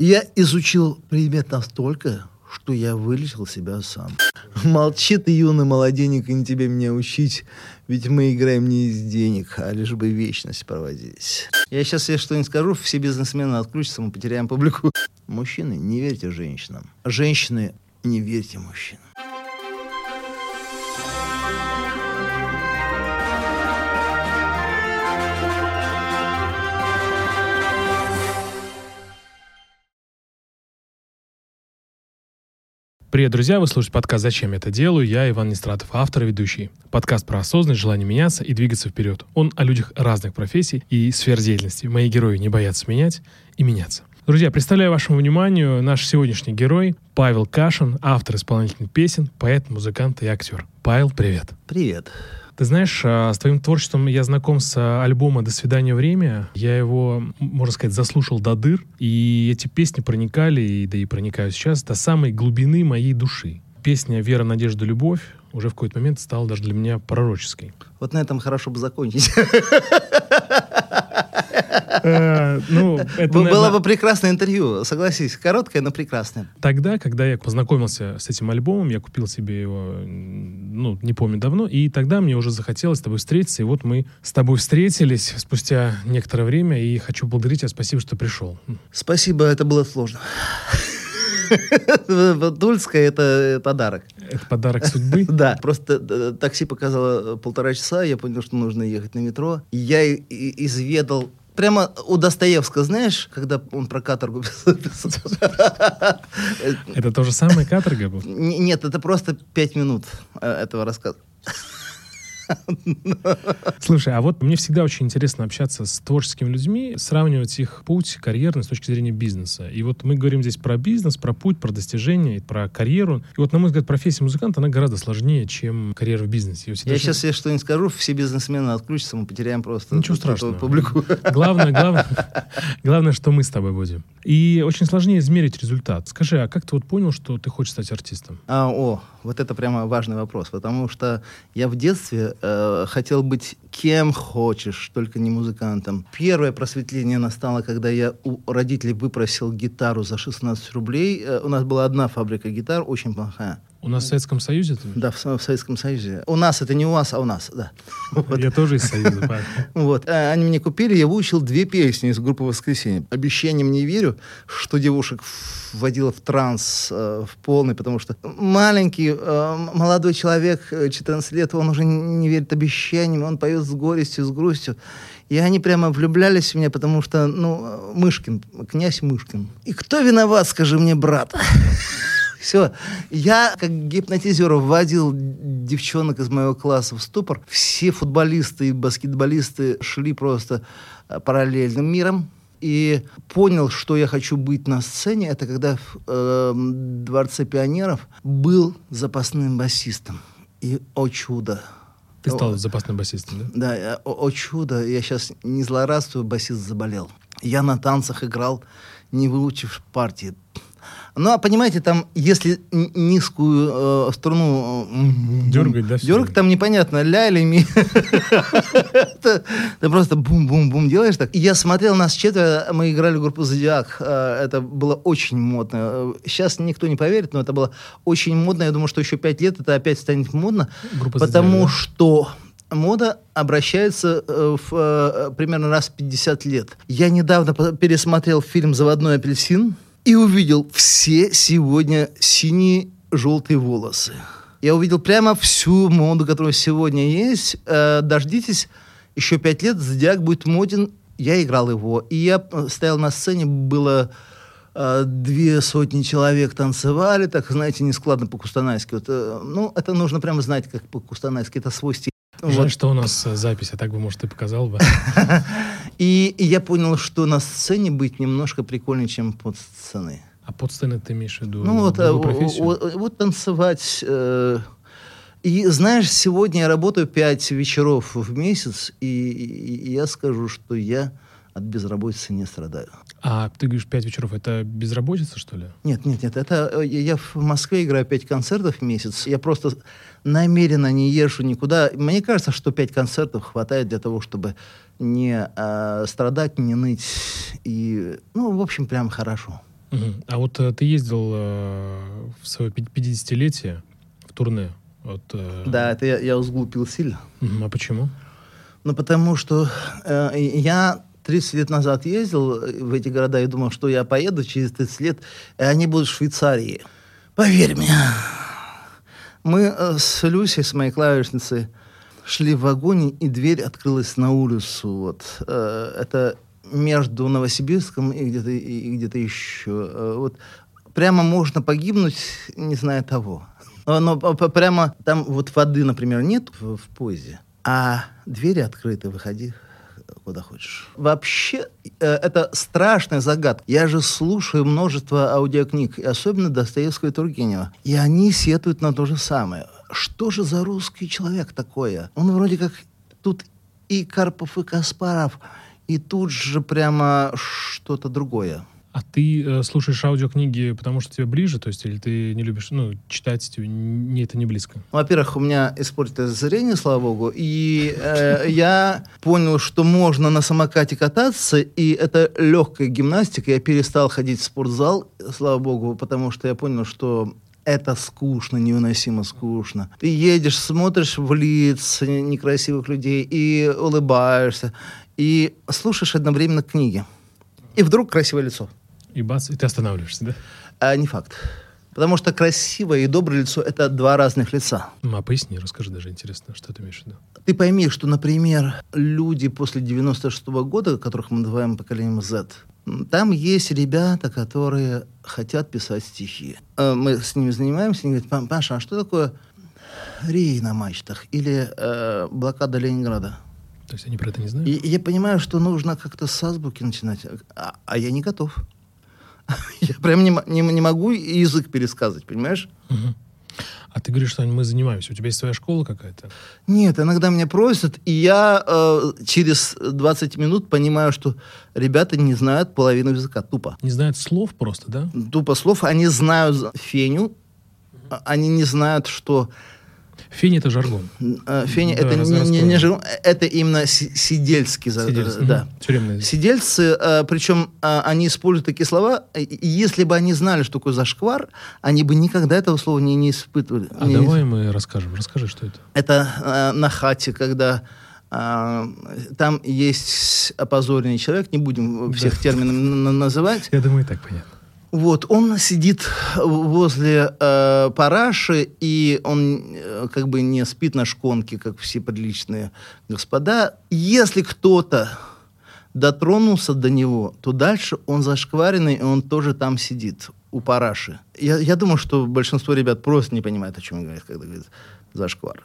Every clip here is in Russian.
Я изучил предмет настолько, что я вылечил себя сам. Молчи ты, юный молоденек, и не тебе меня учить, ведь мы играем не из денег, а лишь бы вечность проводить. Я сейчас себе что-нибудь скажу, все бизнесмены отключатся, мы потеряем публику. Мужчины, не верьте женщинам. Женщины, не верьте мужчинам. Привет, друзья! Вы слушаете подкаст «Зачем я это делаю?» Я Иван Нестратов, автор и ведущий. Подкаст про осознанность, желание меняться и двигаться вперед. Он о людях разных профессий и сфер деятельности. Мои герои не боятся менять и меняться. Друзья, представляю вашему вниманию наш сегодняшний герой Павел Кашин, автор исполнительных песен, поэт, музыкант и актер. Павел, привет! Привет! Ты знаешь, а, с твоим творчеством я знаком с а, альбома «До свидания, время». Я его, можно сказать, заслушал до дыр, и эти песни проникали, да и проникают сейчас, до самой глубины моей души. Песня «Вера, надежда, любовь» уже в какой-то момент стала даже для меня пророческой. Вот на этом хорошо бы закончить. Э, ну, это, Было бы прекрасное интервью, согласись. Короткое, но прекрасное. Тогда, когда я познакомился с этим альбомом, я купил себе его, ну, не помню давно, и тогда мне уже захотелось с тобой встретиться, и вот мы с тобой встретились спустя некоторое время, и хочу поблагодарить тебя, спасибо, что пришел. Спасибо, это было сложно. Тульская — это подарок. Это подарок судьбы. Да, просто э, такси показало полтора часа, я понял, что нужно ехать на метро. И я изведал Прямо у Достоевского, знаешь, когда он про каторгу писал? Это то же самое каторга был? Нет, это просто пять минут э, этого рассказа. Слушай, а вот мне всегда очень интересно общаться с творческими людьми, сравнивать их путь карьерный с точки зрения бизнеса. И вот мы говорим здесь про бизнес, про путь, про достижения, про карьеру. И вот, на мой взгляд, профессия музыканта, она гораздо сложнее, чем карьера в бизнесе. Я очень- сейчас себе что-нибудь скажу, все бизнесмены отключатся, мы потеряем просто Ничего страшного. публику. Главное, главное, главное, что мы с тобой будем. И очень сложнее измерить результат. Скажи, а как ты вот понял, что ты хочешь стать артистом? А, о, вот это прямо важный вопрос, потому что я в детстве э, хотел быть кем хочешь, только не музыкантом. Первое просветление настало, когда я у родителей выпросил гитару за 16 рублей. Э, у нас была одна фабрика гитар, очень плохая. У нас в Советском Союзе? ты? Да, в, в Советском Союзе. У нас это не у вас, а у нас, да. Вот. Я тоже из Союза. Вот. А Они мне купили, я выучил две песни из группы «Воскресенье». Обещанием не верю, что девушек вводила в транс э, в полный, потому что маленький, э, молодой человек, э, 14 лет, он уже не верит обещаниям, он поет с горестью, с грустью. И они прямо влюблялись в меня, потому что, ну, э, Мышкин, князь Мышкин. И кто виноват, скажи мне, брат? Все. Я, как гипнотизер, вводил девчонок из моего класса в ступор. Все футболисты и баскетболисты шли просто э, параллельным миром. И понял, что я хочу быть на сцене, это когда в э, Дворце пионеров был запасным басистом. И, о чудо, Ты стал запасным басистом, да? да, я- о, о чудо, я сейчас не злорадствую, басист заболел. Я на танцах играл, не выучив партии. Ну, а понимаете, там, если низкую э, струну... э, Дергать, да? Дергать там непонятно, ля или ми. Ты просто бум-бум-бум делаешь так. Я смотрел, нас четверо, мы играли в группу «Зодиак». Э, Это было очень модно. Сейчас никто не поверит, но это было очень модно. Я думаю, что еще пять лет это опять станет модно. Потому что мода обращается э, в, э, примерно раз в 50 лет. Я недавно пересмотрел фильм «Заводной апельсин» и увидел все сегодня синие желтые волосы. Я увидел прямо всю моду, которая сегодня есть. Э, дождитесь, еще пять лет Зодиак будет моден. Я играл его. И я э, стоял на сцене, было э, две сотни человек танцевали, так, знаете, нескладно по-кустанайски. Вот, э, ну, это нужно прямо знать, как по-кустанайски. Это свой стиль. Жаль, Вот. что у нас э, запись, а так бы, может, ты показал бы. И, и я понял, что на сцене быть немножко прикольнее, чем под сценой. А под сценой ты имеешь в виду Ну вот, э, профессию? вот, вот танцевать. э, и знаешь, сегодня я работаю пять вечеров в месяц, и, и- и я скажу, что я от безработицы не страдаю. А ты говоришь, пять вечеров, это безработица, что ли? Нет, нет, нет, это э, я в Москве играю пять концертов в месяц. Я просто намеренно не езжу никуда. Мне кажется, что пять концертов хватает для того, чтобы не э, страдать, не ныть. И, ну, в общем, прям хорошо. Мгм. А вот э, ты ездил э, в свое пи- 50-летие в турне. Вот, э, Да, это я, я усглупил сильно. мгм. А почему? Ну, потому что э, я 30 лет назад ездил в эти города и думал, что я поеду через 30 лет, и они будут в Швейцарии. Поверь мне. Мы э, с Люсей, с моей клавишницей, шли в вагоне, и дверь открылась на улицу. Вот. Э, это между Новосибирском и где-то, и где-то еще. Э, вот. Прямо можно погибнуть, не зная того. Э, Но прямо там вот воды, например, нет в, в поезде, а двери открыты, выходи куда хочешь. Вообще, э, это страшная загадка. Я же слушаю множество аудиокниг, и особенно Достоевского и Тургенева. И они сетуют на то же самое. Что же за русский человек такое? Он вроде как тут и Карпов, и Каспаров, и тут же прямо что-то другое. А ты э, слушаешь аудиокниги, потому что тебе ближе, то есть, или ты не любишь, ну, читать тебе не это не близко? Во-первых, у меня испортилось зрение, слава богу, и э, я понял, что можно на самокате кататься, и это легкая гимнастика. Я перестал ходить в спортзал, слава богу, потому что я понял, что это скучно, невыносимо скучно. Ты едешь, смотришь в лица некрасивых людей и улыбаешься, и слушаешь одновременно книги. И вдруг красивое лицо. И бац, и ты останавливаешься, да? А не факт. Потому что красивое и доброе лицо – это два разных лица. Ну, А поясни, расскажи даже интересно, что ты имеешь в виду. Ты пойми, что, например, люди после 96 года, которых мы называем поколением Z, там есть ребята, которые хотят писать стихи. Э, Мы с ними занимаемся, они говорят, «Па- Паша, а что такое рей на мачтах или э, блокада Ленинграда? То есть они про это не знают? И я понимаю, что нужно как-то с азбуки начинать, а, а я не готов. Я прям не, не, не могу язык пересказывать, понимаешь? Мгм. А ты говоришь, что мы занимаемся. У тебя есть своя школа какая-то? Нет, иногда меня просят, и я э, через 20 минут понимаю, что ребята не знают половину языка. Тупо. Не знают слов просто, да? Тупо слов. Они знают феню, а они не знают, что Фени это жаргон. э, феня Да, это не, раз- не- жир- это именно си- сидельский. за- Сидельцы. э, Да. Язык. Сидельцы, э, причем э, они используют такие слова, и- если бы они знали, что такое зашквар, они бы никогда этого слова не, не испытывали. А Не- давай мы расскажем. Расскажи, что это. Это э, на хате, когда э, там есть опозоренный человек, не будем всех терминов н- н- называть. Я думаю, и так понятно. Вот, он сидит возле э, параши, и он э, как бы не спит на шконке, как все приличные господа. Если кто-то дотронулся до него, то дальше он зашкваренный, и он тоже там сидит у параши. Я, я думаю, что большинство ребят просто не понимают, о чем говорят, когда говорят зашквар.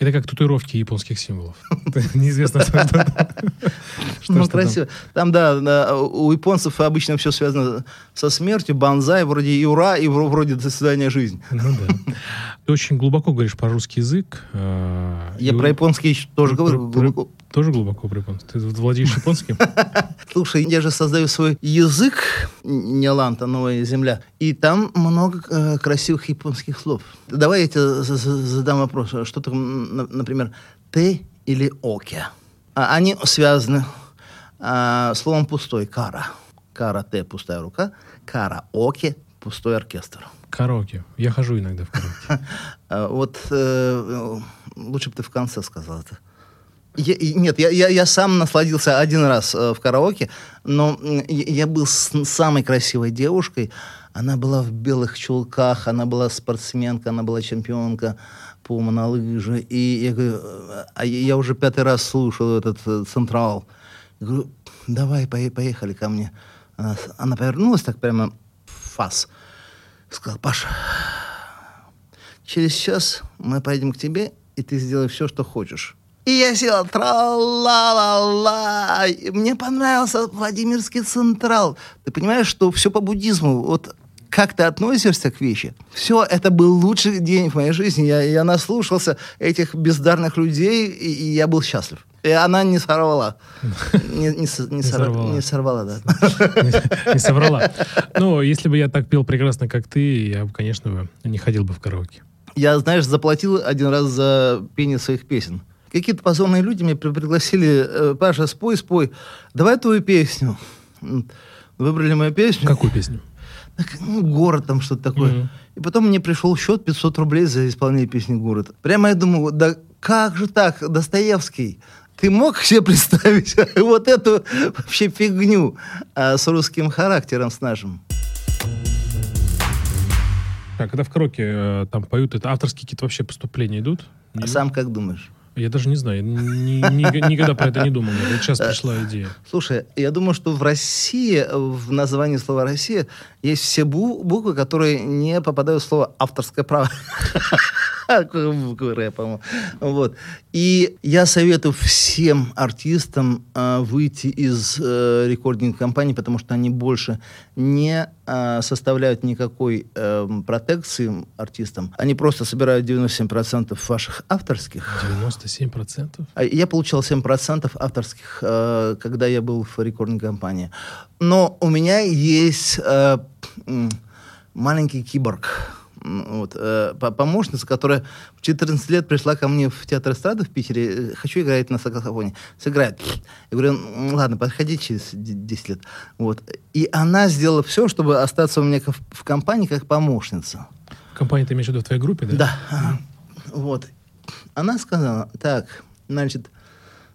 Это как татуировки японских символов. Неизвестно, что ну, красиво. Там, да, у японцев обычно все связано со смертью, банзай, вроде и ура, и вро- вроде до свидания жизнь. Ну да. Ты очень глубоко говоришь про русский язык. э, Я про японский тоже говорю. Тоже глубоко про японский. Ты владеешь японским? Слушай, я же создаю свой язык, не ланта, новая земля, и там много э, красивых японских слов. Давай я тебе за- за- задам вопрос. А Что такое, м, на- например, «ты» или «оке»? А, Они связаны а, словом «пустой» — «кара». «Кара» — «т» — пустая рука, «кара» — «оке» — пустой оркестр. Караоке. Я хожу иногда в караоке. А, Вот э, э, лучше бы ты в конце сказал это. Я- нет, я, я, я сам насладился один раз э, в караоке, но я, я был с самой красивой девушкой. Она была в белых чулках, она была спортсменка, она была чемпионка по монолыжи. И я говорю, э, а я уже пятый раз слушал этот э, Централ. Я говорю, давай, пое- поехали ко мне. Она, она повернулась так прямо в фас. Сказала, Паша, через час мы поедем к тебе, и ты сделаешь все, что хочешь. И я села, тра-ла-ла-ла. Мне понравился Владимирский Централ. Ты понимаешь, что все по буддизму. Вот как ты относишься к вещи. Все, это был лучший день в моей жизни. Я, я наслушался этих бездарных людей, и, и я был счастлив. И она не сорвала. Не, не с- не сор- сорвала. не сорвала, да. Не соврала. Ну, если бы я так пел прекрасно, как ты, я бы, конечно, бы не ходил бы в караоке. Я, знаешь, заплатил один раз за пение своих песен. Какие-то позорные люди меня при- пригласили, э, Паша, спой, спой, давай твою песню. Выбрали мою песню. Какую песню? ну, город там что-то такое. Мгм. И потом мне пришел счет 500 рублей за исполнение песни «Город». Прямо я думаю, да как же так, Достоевский? Ты мог себе представить вот эту вообще фигню а, с русским характером, с нашим? А когда в караоке э, там поют, это авторские какие-то вообще поступления идут? А сам как думаешь? Я даже не знаю, я ни- ни- никогда про это не думал. Вот Э, сейчас пришла идея. Слушай, я думаю, что в России, в названии слова «Россия» есть все бу- буквы, которые не попадают в слово «авторское право». Буквы Р, по-моему. Вот. И я советую всем артистам а, выйти из э, рекординг компании, потому что они больше не а, составляют никакой эм, протекции артистам. Они просто собирают 97% ваших авторских 97%? а Я получал 7% авторских, э, когда я был в рекордной компании. Но у меня есть э, маленький киборг. Вот, э, по- помощница, которая в 14 лет пришла ко мне в театр эстрады в Питере. э, Хочу играть на саксофоне. Сыграет. Я говорю, «М, ладно, подходи через д- 10 лет. Вот. И она сделала все, чтобы остаться у меня в компании как помощница. Компания, ты имеешь в виду в твоей группе, да? Да. Вот. Она сказала, так, значит,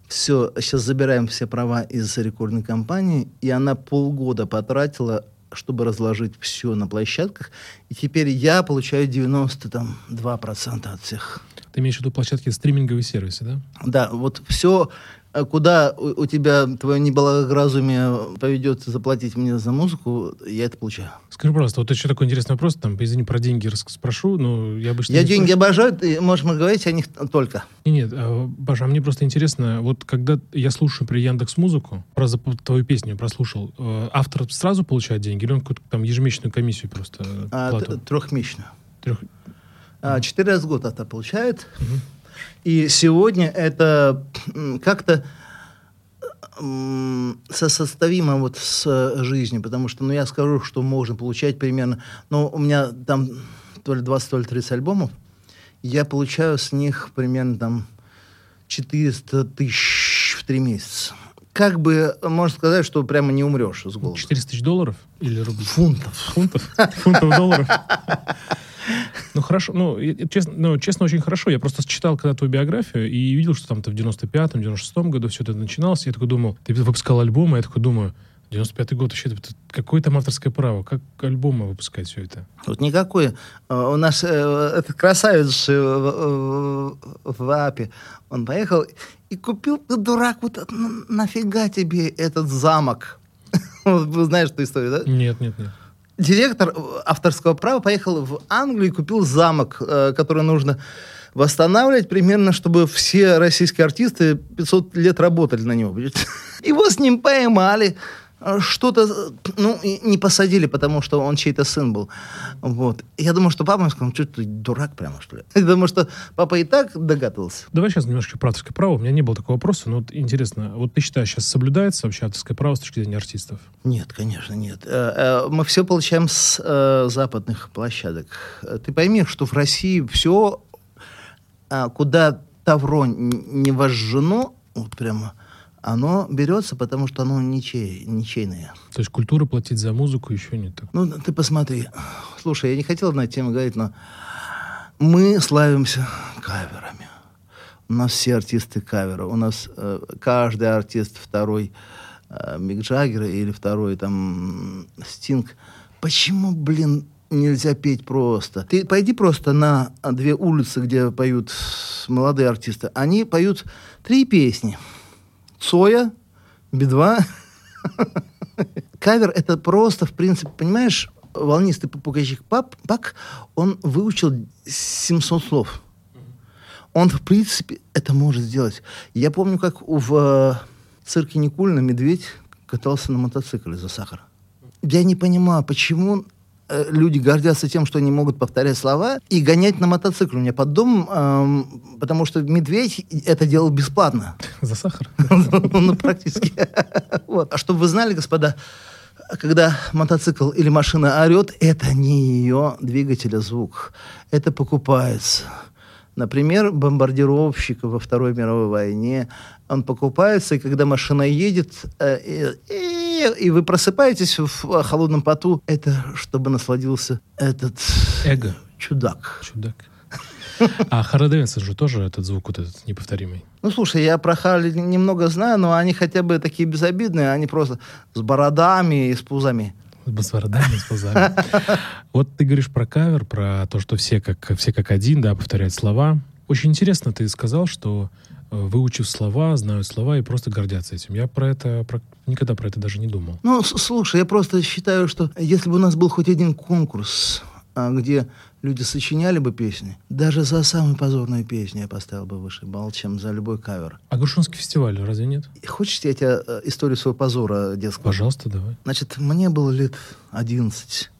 все, сейчас забираем все права из рекордной компании, и она полгода потратила, чтобы разложить все на площадках, и теперь я получаю 92% от всех. Ты имеешь в виду площадки стриминговые сервисы, да? Да, вот все, куда у, у тебя твое неблагоразумие поведет заплатить мне за музыку, я это получаю. Скажи, пожалуйста, вот еще такой интересный вопрос, там, извини, про деньги спрошу, но я обычно... Я деньги спрашиваю. обожаю, ты можешь говорить о них только. Не, Нет, а, Паша, а мне просто интересно, вот когда я слушаю при Яндекс Музыку, про твою песню прослушал, э, автор сразу получает деньги, или он какую-то там ежемесячную комиссию просто А, трехмесячную. Трех- А, Четыре раза в год это получает. И сегодня это как-то сосоставимо вот с э, жизнью, потому что, ну, я скажу, что можно получать примерно, ну, у меня там то ли 20, то ли 30 альбомов, я получаю с них примерно там 400 тысяч в три месяца. Как бы, можно сказать, что прямо не умрешь с голоду. 400 тысяч долларов или рублей? Фунтов. Фунтов? Фунтов долларов? Ну, хорошо, ну, честно, ну, честно, очень хорошо. Я просто читал когда твою биографию и видел, что там ты в 95-м, 96-м году все это начиналось. Я такой думал, ты выпускал альбомы, я такой думаю, 95-й год вообще, какое там авторское право? Как альбомы выпускать все это? Вот никакой. Э, У нас э, этот красавец в, в- АПе, он поехал и купил, ты дурак, вот нафига тебе этот замок? Вы знаешь эту историю, да? Нет, нет, нет. Директор авторского права поехал в Англию и купил замок, э, который нужно восстанавливать примерно, чтобы все российские артисты 500 лет работали на него. понимаете? Его с ним поймали, что-то, э, ну, не посадили, потому что он чей-то сын был. Вот. Я думаю, что папа сказал, что ты дурак прямо, что ли? Думаю, что папа и так догадывался. Давай сейчас немножко про авторское право. У меня не было такого вопроса, но вот интересно, вот ты считаешь, сейчас соблюдается вообще авторское право с точки зрения артистов? Нет, конечно, нет. Э, э, Мы все получаем с э, западных площадок. Э, Ты пойми, что в России все, куда тавро не вожжено, вот прямо, оно берется, потому что оно ничей, ничейное. То есть культура платить за музыку еще не так. Ну, ты посмотри. Слушай, я не хотел на эту тему говорить, но мы славимся каверами. У нас все артисты кавера. У нас э, каждый артист второй э, Мик Джаггер или второй там Стинг. Почему, блин, нельзя петь просто? Ты пойди просто на две улицы, где поют молодые артисты. Они поют три песни. Цоя, Би-2. Кавер это просто, в принципе, понимаешь, волнистый попугайчик пап, Пак, он выучил 700 слов. Он, в принципе, это может сделать. Я помню, как в э, цирке Никулина медведь катался на мотоцикле за сахар. Я не понимаю, почему люди гордятся тем, что они могут повторять слова и гонять на мотоцикле у меня под домом, эм, потому что медведь это делал бесплатно. За сахар? Ну, практически. А чтобы вы знали, господа, когда мотоцикл или машина орет, это не ее двигателя звук. Это покупается. Например, бомбардировщик во Второй мировой войне, он покупается, и когда машина едет, э, и- И, вы просыпаетесь в холодном поту. Это чтобы насладился этот... Эго. Чудак. Чудак. А Харли Дэвидсон же тоже этот звук вот этот неповторимый. Ну, слушай, я про Харли немного знаю, но они хотя бы такие безобидные, они просто с бородами и с пузами. С бородами, с пузами. Вот ты говоришь про кавер, про то, что все как, все как один, да, повторяют слова. Очень интересно ты сказал, что э, выучив слова, знают слова и просто гордятся этим. Я про это про, никогда про это даже не думал. Ну, слушай, я просто считаю, что если бы у нас был хоть один конкурс, а, где люди сочиняли бы песни, даже за самую позорную песню я поставил бы выше балл, чем за любой кавер. А Грушинский фестиваль разве нет? Хочешь, я тебе э, историю своего позора детского? Пожалуйста, давай. Значит, мне было лет 11.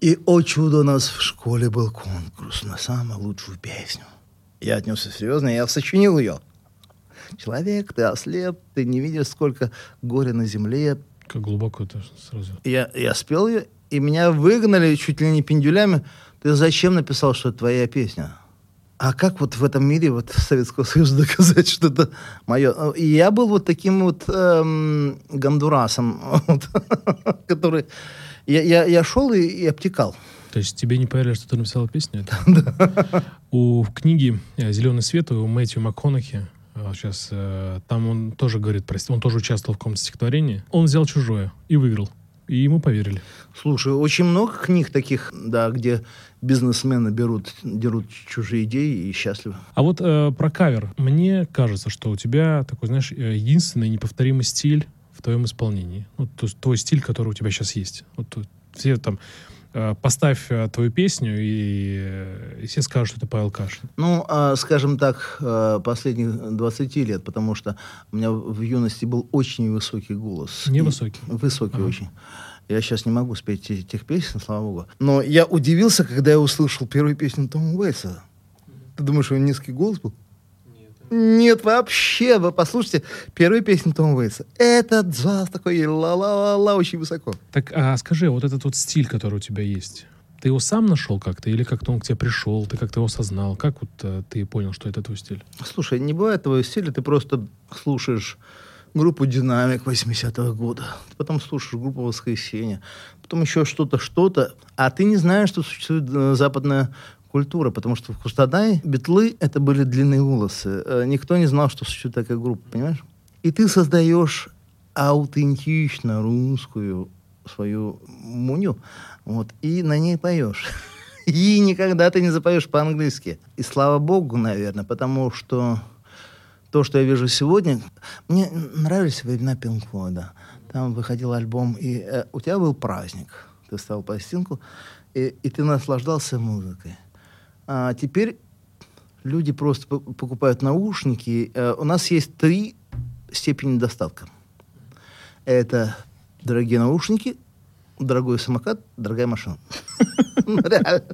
И, о чудо, у нас в школе был конкурс на самую лучшую песню. Я отнесся серьезно, я сочинил ее. Человек, ты ослеп, ты не видишь, сколько горя на земле. Как глубоко это сразу. Я, я спел ее, и меня выгнали чуть ли не пендюлями. Ты зачем написал, что это твоя песня? А как вот в этом мире вот Советского Союза доказать, что это мое? И я был вот таким вот эм, гандурасом, вот, который... Я, я, я шел и, и обтекал. То есть тебе не поверили, что ты написала песню? Да. У книги «Зеленый свет» у Мэтью МакКонахи сейчас э, там он тоже говорит, прости, он тоже участвовал в каком-то стихотворении. Он взял чужое и выиграл. И ему поверили. Слушай, очень много книг таких, да, где бизнесмены берут, дерут чужие идеи и счастливы. А вот э, про кавер. Мне кажется, что у тебя такой, знаешь, э, единственный неповторимый стиль в твоем исполнении. Ну, то есть твой стиль, который у тебя сейчас есть. Вот все там Э, поставь э, твою песню, и, э, и все скажут, что это Павел Кашин. Ну, а, скажем так, последних 20 лет, потому что у меня в юности был очень высокий голос. Невысокий? Высокий ага. очень. Я сейчас не могу спеть тех песен, слава богу. Но я удивился, когда я услышал первую песню Тома Уэйса. Ты думаешь, у него низкий голос был? Нет, вообще. Вы послушайте первую песню Тома Уэйтса. Это джаз такой ла-ла-ла-ла очень высоко. Так, а скажи, вот этот вот стиль, который у тебя есть, ты его сам нашел как-то? Или как-то он к тебе пришел, ты как-то его осознал? Как вот а, ты понял, что это твой стиль? Слушай, не бывает твоего стиля, ты просто слушаешь группу «Динамик» 80-го года, потом слушаешь группу «Воскресенье», потом еще что-то, что-то, а ты не знаешь, что существует э, западная культура, потому что в Кустадай битлы — это были длинные волосы. Э, никто не знал, что существует такая группа, понимаешь? И ты создаешь аутентично русскую свою муню, вот, и на ней поешь. И никогда ты не запоешь по-английски. И слава богу, наверное, потому что то, что я вижу сегодня... Мне нравились времена Пинк Флойда. Там выходил альбом, и э, у тебя был праздник. Ты ставил пластинку, и, и ты наслаждался музыкой. А теперь люди просто покупают наушники. Э, у нас есть три степени достатка. Это дорогие наушники, дорогой самокат, дорогая машина.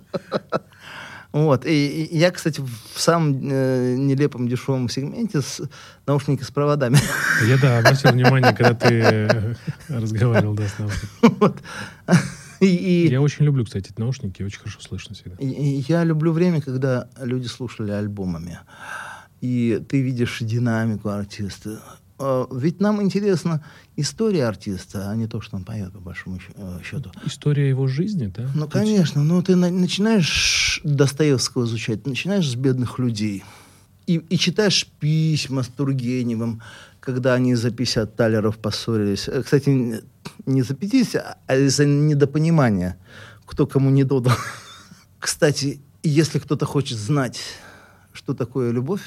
Вот. И, я, кстати, в самом э, нелепом дешевом сегменте с наушники с проводами. Я, да, обратил внимание, когда ты э, разговаривал, да, с наушниками. И, я очень люблю, кстати, эти наушники, очень хорошо слышно всегда. И, и я люблю время, когда люди слушали альбомами. И ты видишь динамику артиста. А, ведь нам интересна история артиста, а не то, что он поет, по большому э, счету. История его жизни, да? Ну, конечно. Но ты на- начинаешь Достоевского изучать, начинаешь с бедных людей. И, и читаешь письма с Тургеневым, когда они за 50 талеров поссорились. Э, кстати, не за 50, а из-за недопонимания, кто кому не додал. Кстати, если кто-то хочет знать, что такое любовь,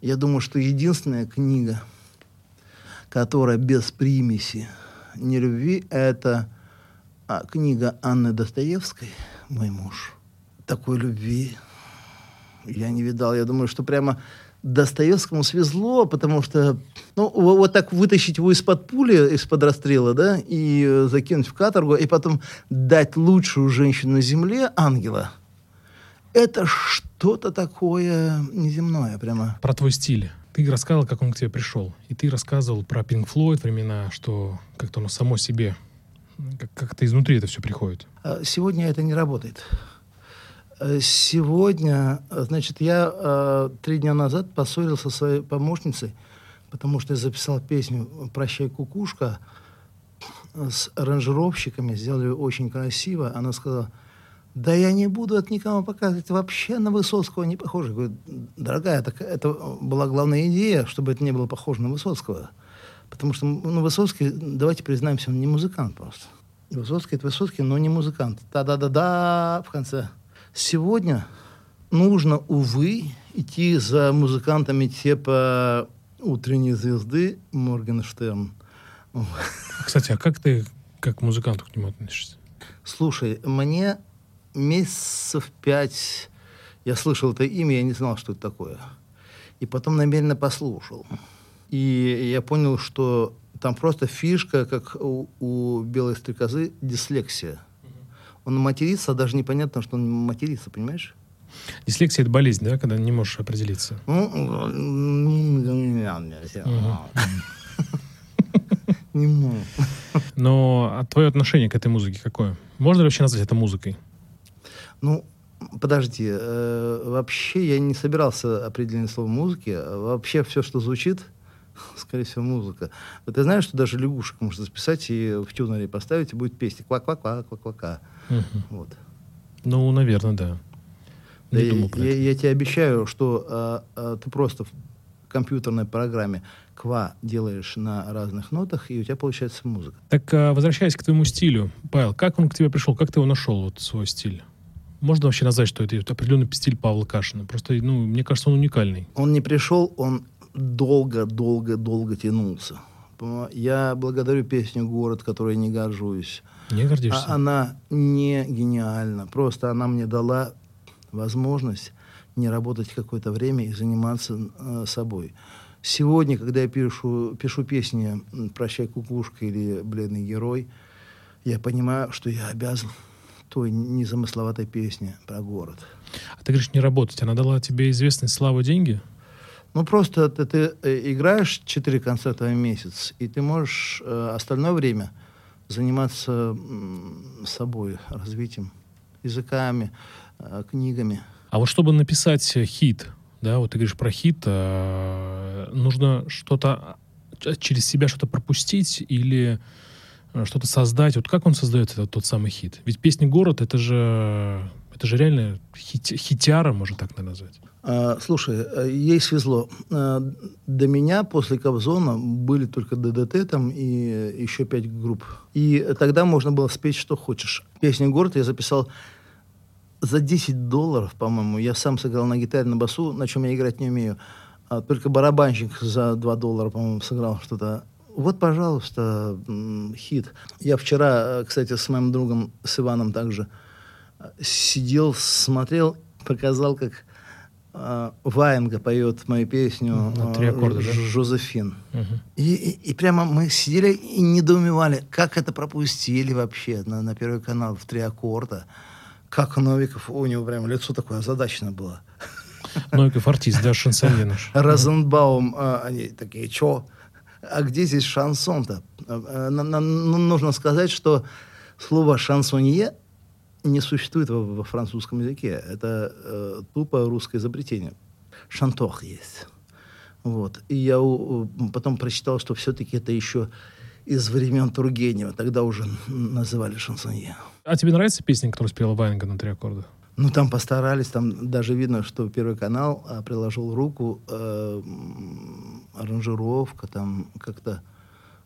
я думаю, что единственная книга, которая без примеси не любви, это а, книга Анны Достоевской «Мой муж». Такой любви я не видал. Я думаю, что прямо Достоевскому свезло, потому что ну, вот так вытащить его из-под пули, из-под расстрела, да, и э, закинуть в каторгу, и потом дать лучшую женщину на земле, ангела, это что-то такое неземное прямо. Про твой стиль. Ты рассказывал, как он к тебе пришел. И ты рассказывал про Pink Floyd времена, что как-то оно само себе, как-то изнутри это все приходит. А сегодня это не работает. Э, сегодня, значит, я э, три дня назад поссорился со своей помощницей, потому что я записал песню «Прощай, кукушка» с аранжировщиками, сделали очень красиво. Она сказала, да я не буду это никому показывать, вообще на Высоцкого не похоже. Я говорю, дорогая, так это была главная идея, чтобы это не было похоже на Высоцкого. Потому что ну, Высоцкий, давайте признаемся, он не музыкант просто. Высоцкий это Высоцкий, но не музыкант. Да-да-да-да в конце. Сегодня нужно, увы, идти за музыкантами типа «Утренней звезды» Моргенштерн. Кстати, а как ты как музыканту к нему относишься? Слушай, мне месяцев пять я слышал это имя, я не знал, что это такое. И потом намеренно послушал. И я понял, что там просто фишка, как у, у белой стрекозы, дислексия. Он матерится, а даже непонятно, что он матерится, понимаешь? Дислексия — это болезнь, да, когда не можешь определиться? Не Но а твое отношение к этой музыке какое? Можно ли вообще назвать это музыкой? Ну, подожди, э, вообще я не собирался определить слово музыки. Вообще все, что звучит, скорее всего, музыка. Вот ты знаешь, что даже лягушек можно записать и в тюнере поставить, и будет песня ква-ква-ква-ква-ква-ква. Угу. Вот. Ну, наверное, да. Да Не я, думал я, я тебе обещаю, что а, а, ты просто в компьютерной программе ква делаешь на разных нотах, и у тебя получается музыка. Так, а, возвращаясь к твоему стилю, Павел, как он к тебе пришел? Как ты его нашел, вот свой стиль? Можно вообще назвать, что это определенный стиль Павла Кашина? Просто, ну, мне кажется, он уникальный. Он не пришел, он долго-долго-долго тянулся. Я благодарю песню «Город», которой не горжусь. Не гордишься? А она не гениальна. Просто она мне дала возможность не работать какое-то время и заниматься э, собой. Сегодня, когда я пишу, пишу песни «Прощай, кукушка» или «Бледный герой», я понимаю, что я обязан той незамысловатой песне про город. А ты говоришь, не работать. Она дала тебе известность, славу, деньги? Ну, просто ты, ты э, играешь 4 концерта в месяц, и ты можешь э, остальное время заниматься м, собой, развитием, языками, э, книгами. А вот чтобы написать э, хит, да, вот ты говоришь про хит, э, нужно что-то э, через себя что-то пропустить или э, что-то создать. Вот как он создает этот тот самый хит? Ведь песня «Город» — это же, это же реально хит, хитяра, можно так назвать. А, слушай, э, ей свезло. А, До меня после Кобзона были только ДДТ там и еще пять групп. И тогда можно было спеть, что хочешь. Песню «Город» я записал за 10 долларов, по-моему. Я сам сыграл на гитаре, на басу, на чем я играть не умею. А только барабанщик за 2 доллара, по-моему, сыграл что-то. Вот, пожалуйста, хит. Я вчера, э, кстати, с моим другом, с Иваном также, э, сидел, смотрел, показал, как э, Ваенга поет мою песню На три э, аккорда, да? Ж- «Жозефин». Мгм. И, и- и прямо мы сидели и недоумевали, как это пропустили вообще на, на Первый канал в три аккорда. Как Новиков, у него прям лицо такое озадаченное было. Новиков артист, да, шансонье наш. Розенбаум, а, они такие, чё? А где здесь шансон-то? А, а, ну, нужно сказать, что слово «шансонье» не существует во, во французском языке. Это э, тупо русское изобретение. Шантох есть. Вот. И я у- потом прочитал, что все-таки это еще из времен Тургенева. Тогда уже называли шансонье. А тебе нравится песня, которую спела Ваенга на три аккорда? Ну, там постарались, там даже видно, что Первый канал а, приложил руку, э, аранжировка, там как-то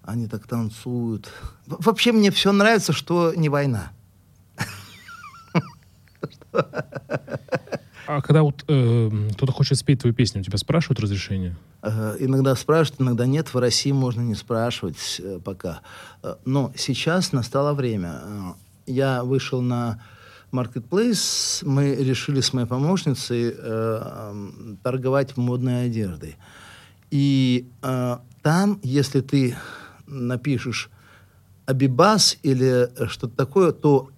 они так танцуют. Вообще мне все нравится, что не война. А когда вот э, кто-то хочет спеть твою песню, у тебя спрашивают разрешение? Э, Иногда спрашивают, иногда нет. В России можно не спрашивать э, пока. Э, Но сейчас настало время. Я вышел на Marketplace, мы решили с моей помощницей э, м, торговать модной одеждой. И э, там, если ты напишешь Абибас или что-то такое, то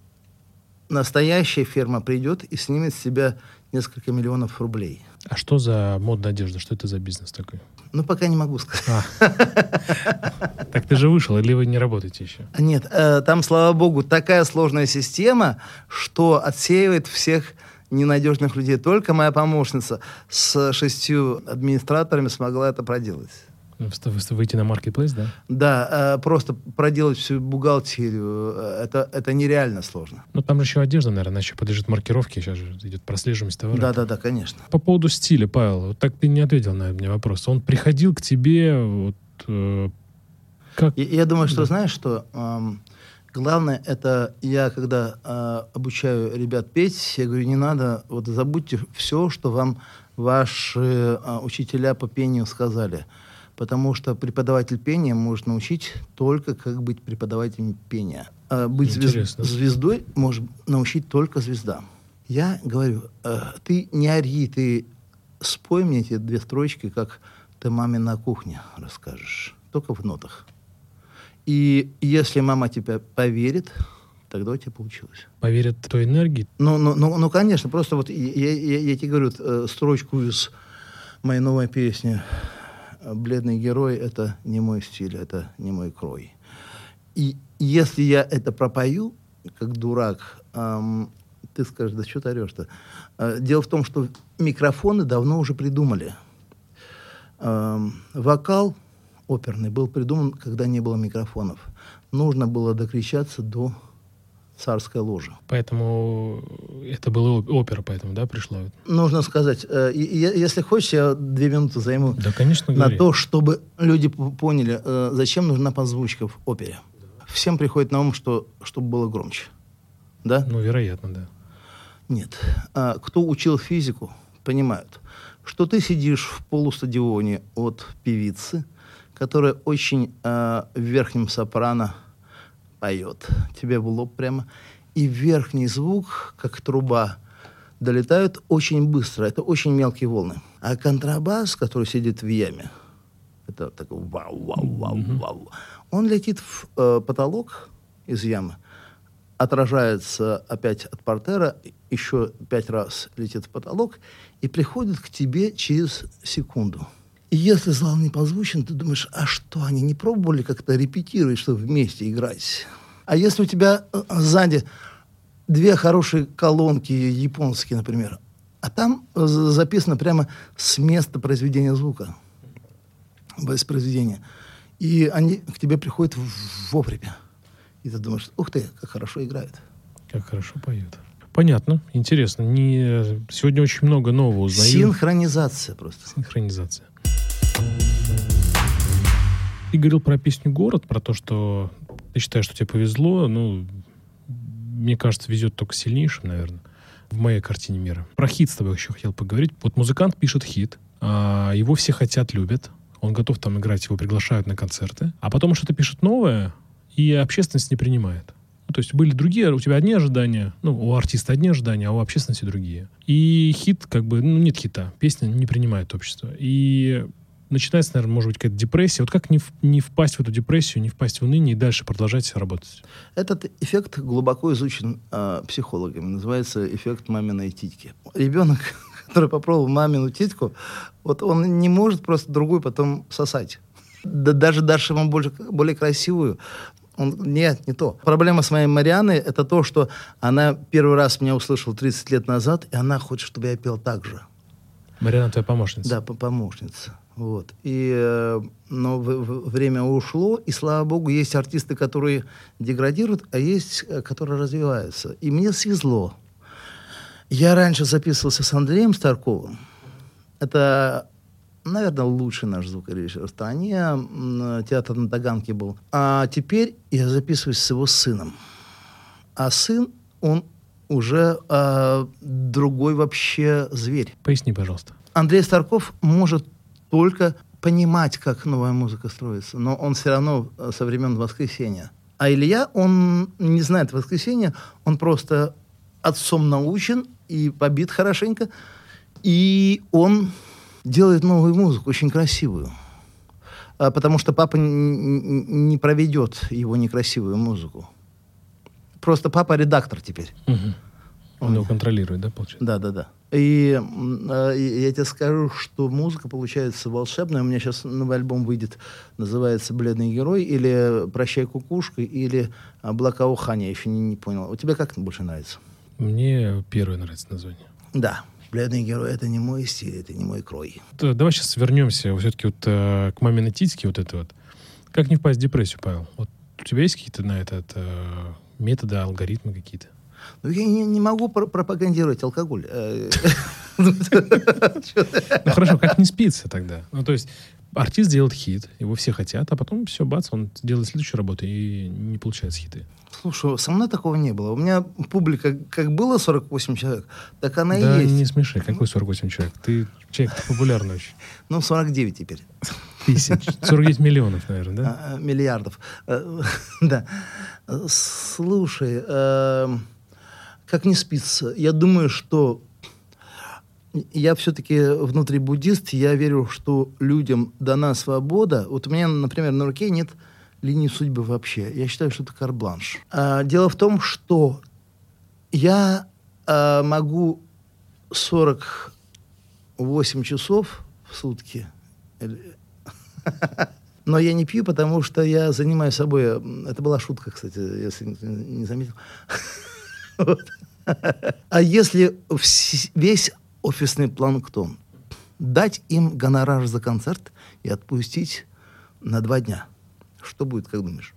настоящая фирма придет и снимет с себя несколько миллионов рублей. А что за модная одежда? Что это за бизнес такой? Ну, пока не могу сказать. А. Так ты же вышел, или вы не работаете еще? Нет, э, там, слава богу, такая сложная система, что отсеивает всех ненадежных людей. Только моя помощница с шестью администраторами смогла это проделать. Выйти на маркетплейс, да? Да, э, просто проделать всю бухгалтерию, э, это, это нереально сложно. Ну, там же еще одежда, наверное, еще подлежит маркировке, сейчас же идет прослеживаемость товара. Да, да, да, конечно. По поводу стиля, Павел, вот так ты не ответил на меня вопрос. Он приходил к тебе, вот, э, как? Я, я думаю, что, да. знаешь, что... Эм, Главное, это я, когда э, обучаю ребят петь, я говорю, не надо, вот забудьте все, что вам ваши э, учителя по пению сказали. Потому что преподаватель пения может научить только, как быть преподавателем пения. А быть звезд, звездой может научить только звезда. Я говорю, э, ты не ори, ты спой мне эти две строчки, как ты маме на кухне расскажешь. Только в нотах. И если мама тебя поверит, тогда у тебя получилось. Поверит той энергии? Ну, ну, ну, ну конечно, просто вот я, я, я тебе говорю, э, строчку из моей новой песни «Бледный герой» — это не мой стиль, это не мой крой. И если я это пропою, как дурак, эм, ты скажешь, да что ты орешь-то? Э, дело в том, что микрофоны давно уже придумали. Эм, вокал — оперный был придуман, когда не было микрофонов. Нужно было докричаться до царской ложи. Поэтому это была опера, поэтому, да, пришла? Нужно сказать, э, если хочешь, я две минуты займу да, конечно, на говори. то, чтобы люди поняли, э, зачем нужна подзвучка в опере. Всем приходит на ум, что, чтобы было громче. Да? Ну, вероятно, да. Нет. А, кто учил физику, понимают, что ты сидишь в полустадионе от певицы – которая очень э, в верхнем сопрано поет. Тебе в лоб прямо. И верхний звук, как труба, долетают очень быстро. Это очень мелкие волны. А контрабас, который сидит в яме, это такой вау-вау-вау-вау, он летит в э, потолок из ямы, отражается опять от портера, еще пять раз летит в потолок и приходит к тебе через секунду. И если зал не позвучен, ты думаешь, а что, они не пробовали как-то репетировать, чтобы вместе играть? А если у тебя э, сзади две хорошие колонки японские, например, а там э, записано прямо с места произведения звука, воспроизведения, и они к тебе приходят вовремя. И ты думаешь, ух ты, как хорошо играет. Как хорошо поет. Понятно, интересно. Не... Сегодня очень много нового узнаю. Синхронизация просто. Синхронизация. Ты говорил про песню «Город», про то, что ты считаешь, что тебе повезло. Ну, мне кажется, везет только сильнейшим, наверное, в моей картине мира. Про хит с тобой еще хотел поговорить. Вот музыкант пишет хит, а его все хотят, любят. Он готов там играть, его приглашают на концерты. А потом что-то пишет новое, и общественность не принимает. Ну, то есть были другие, у тебя одни ожидания, ну, у артиста одни ожидания, а у общественности другие. И хит, как бы, ну, нет хита. Песня не принимает общество. И начинается, наверное, может быть, какая-то депрессия. Вот как не, в, не впасть в эту депрессию, не впасть в уныние и дальше продолжать работать? Этот эффект глубоко изучен э, психологами. Называется эффект маминой титьки. Ребенок, который попробовал мамину титьку, вот он не может просто другую потом сосать. Да, даже дальше ему больше, более красивую, он, нет, не то. Проблема с моей Марианой – это то, что она первый раз меня услышала 30 лет назад, и она хочет, чтобы я пел так же. Мариана твоя помощница? Да, помощница. Вот. И, э, но в, в, время ушло, и, слава богу, есть артисты, которые деградируют, а есть, э, которые развиваются. И мне свезло. Я раньше записывался с Андреем Старковым. Это, наверное, лучший наш звукорежиссер в стране. Театр на Таганке был. А теперь я записываюсь с его сыном. А сын, он уже э, другой вообще зверь. Поясни, пожалуйста. Андрей Старков может только понимать, как новая музыка строится, но он все равно э, со времен воскресенья. А Илья, он не знает воскресенья, он просто отцом научен и побит хорошенько, и он делает новую музыку, очень красивую. А, потому что папа не проведет его некрасивую музыку. Просто папа редактор теперь. Угу. Он его контролирует, да, получается? Да, да, да. И э, я тебе скажу, что музыка получается волшебная. У меня сейчас новый альбом выйдет, называется «Бледный герой», или «Прощай, кукушка», или «Облака ухания». Я еще не, не понял. У тебя как больше нравится? Мне первое нравится название. Да. Бледный герой — это не мой стиль, это не мой крой. Т- Давай сейчас вернемся все-таки вот э, к маминой титьке вот это вот. Как не впасть в депрессию, Павел? Вот у тебя есть какие-то на этот э, методы, алгоритмы какие-то? Ну, я не, не могу пр- пропагандировать алкоголь. Э, Ну хорошо, как не спится тогда? Ну то есть артист делает хит, его все хотят, а потом все, бац, он делает следующую работу и не получает хиты. Слушай, со мной такого не было. У меня публика как было 48 человек, так она да и есть. не смеши, какой 48 человек? Ты человек популярный очень. Ну, 49 теперь. Тысяч. 49 миллионов, наверное, да? А, а, Миллиардов. Э, Да. Слушай, эм, как не спится? Я думаю, что я все-таки внутри буддист, я верю, что людям дана свобода. Вот у меня, например, на руке нет линии судьбы вообще. Я считаю, что это карбланш. А, Дело в том, что я а, могу 48 часов в сутки но я не пью, потому что я занимаюсь собой. Это была шутка, кстати, если не заметил. Вот. А если весь офисный планктон дать им гонорар за концерт и отпустить на два дня, что будет, как думаешь?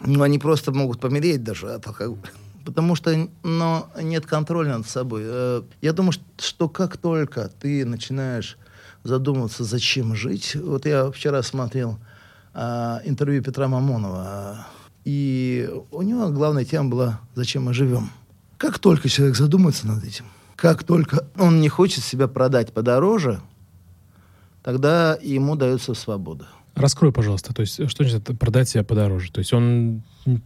Ну, они просто могут помереть даже от алкоголя. Потому что но нет контроля над собой. Э, Я думаю, что как только ты начинаешь задумываться, зачем жить. Вот я вчера смотрел а, интервью Петра Мамонова, и у него главная тема была «Зачем мы живем?». Как только человек задумается над этим, как только он не хочет себя продать подороже, тогда ему дается свобода. Раскрой, пожалуйста, то есть что значит продать себя подороже? То есть он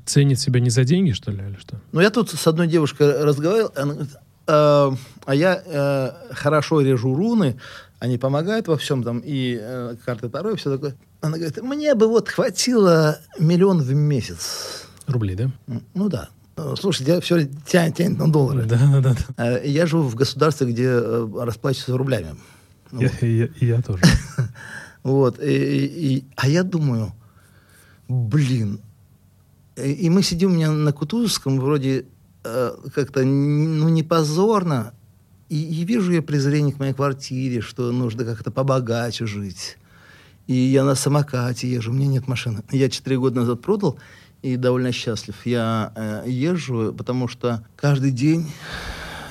ценит себя не за деньги, что ли, или что? Ну, я тут с одной девушкой разговаривал, она говорит, «А, а я э, хорошо режу руны, они помогают во всем там, и э, карты Таро, и все такое. Она говорит, мне бы вот хватило миллион в месяц. Рублей, да? Ну да. Э, Слушайте, я все тянет, тянет на доллары. Да, да, да. Э, Я живу в государстве, где э, расплачиваются рублями. Я, я- и я тоже. Вот. И, и- а я думаю, блин. И, мы сидим у меня на Кутузовском, вроде э, как-то ну, не позорно. И, и вижу я презрение к моей квартире, что нужно как-то побогаче жить. И я на самокате езжу, у меня нет машины. Я четыре года назад продал и довольно счастлив. Я э, езжу, потому что каждый день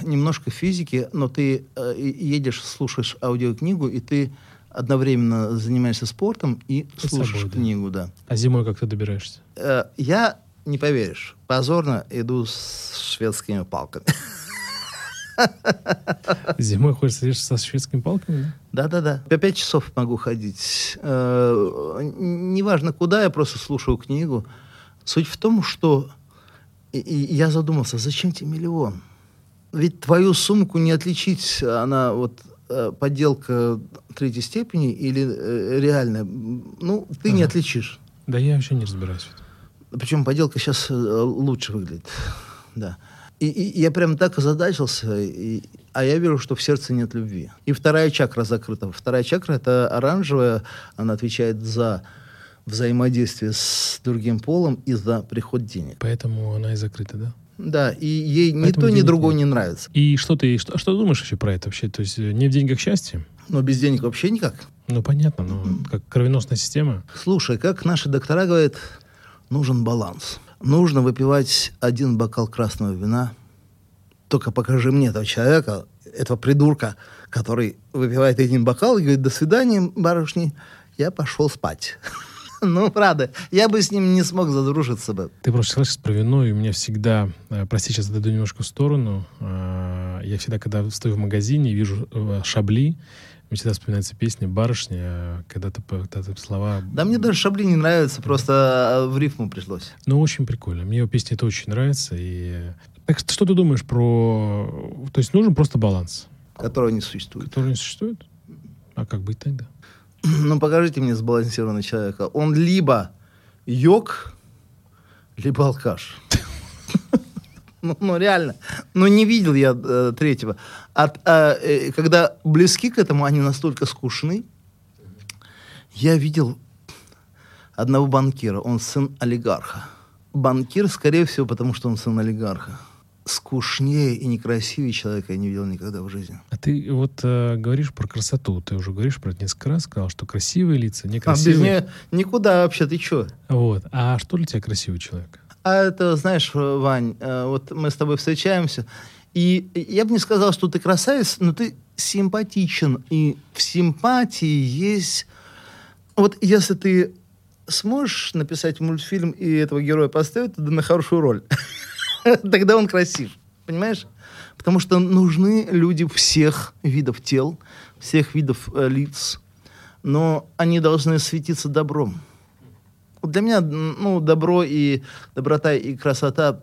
немножко физики, но ты э, едешь, слушаешь аудиокнигу, и ты одновременно занимаешься спортом и И слушаешь собой, да. книгу, да. А зимой как ты добираешься? Э, я, не поверишь, позорно иду с шведскими палками. Зимой ходишь сидишь со шведскими палками, да? Да-да-да. По пять часов могу ходить. Э, Неважно куда, я просто слушаю книгу. Суть в том, что и- и я задумался, зачем тебе миллион? Ведь твою сумку не отличить, она вот э, подделка третьей степени или э, реальная. Ну, ты не Ага. отличишь. Да я вообще не разбираюсь в этом. Причем поделка сейчас лучше выглядит. Да. И, и я прям так озадачился, и- а я вижу, что в сердце нет любви. И вторая чакра закрыта. Вторая чакра это оранжевая, она отвечает за взаимодействие с другим полом и за приход денег. Поэтому она и закрыта, да? Да, и ей ни Поэтому то, ни другое нет. не нравится. И что ты, что, что думаешь вообще про это вообще? То есть э, не в деньгах счастье? Но без денег вообще никак. Ну, понятно, но как кровеносная система. Слушай, как наши доктора говорят, нужен баланс. Нужно выпивать один бокал красного вина. Только покажи мне этого человека, этого придурка, который выпивает один бокал и говорит, до свидания, барышни, я пошел спать. Ну, правда, я бы с ним не смог задружиться бы. Ты просто сейчас про вино, и у меня всегда, э, прости, сейчас отойду немножко в сторону, э, я всегда, когда стою в магазине и вижу э, шабли, мне всегда вспоминается песня «Барышня», когда-то когда-то слова... Да мне даже Шабли не нравится, просто в рифму пришлось. Ну, очень прикольно. Мне его песня это очень нравится. И... Так что ты думаешь про... То есть нужен просто баланс, Которого не существует. который не существует? А как быть тогда? Ну, покажите мне сбалансированного человека. Он либо йог, либо алкаш. Ну, ну, реально. Ну, не видел я э, третьего. От, а, э, когда близки к этому, они настолько скучны. Я видел одного банкира. Он сын олигарха. Банкир, скорее всего, потому что он сын олигарха. Скучнее и некрасивее человека я не видел никогда в жизни. А ты вот э, говоришь про красоту. Ты уже говоришь про это несколько раз, сказал, что красивые лица, А без некрасивые. нее никуда вообще, ты чё? Вот. А что для тебя красивый человек? А это, знаешь, Вань, э, вот мы с тобой встречаемся, и я бы не сказал, что ты красавец, но ты симпатичен. И в симпатии есть... Вот если ты сможешь написать мультфильм и этого героя поставить туда на хорошую роль, тогда он красив. Понимаешь? Потому что нужны люди всех видов тел, всех видов э, лиц, но они должны светиться добром. Вот для меня, ну, добро и доброта и красота,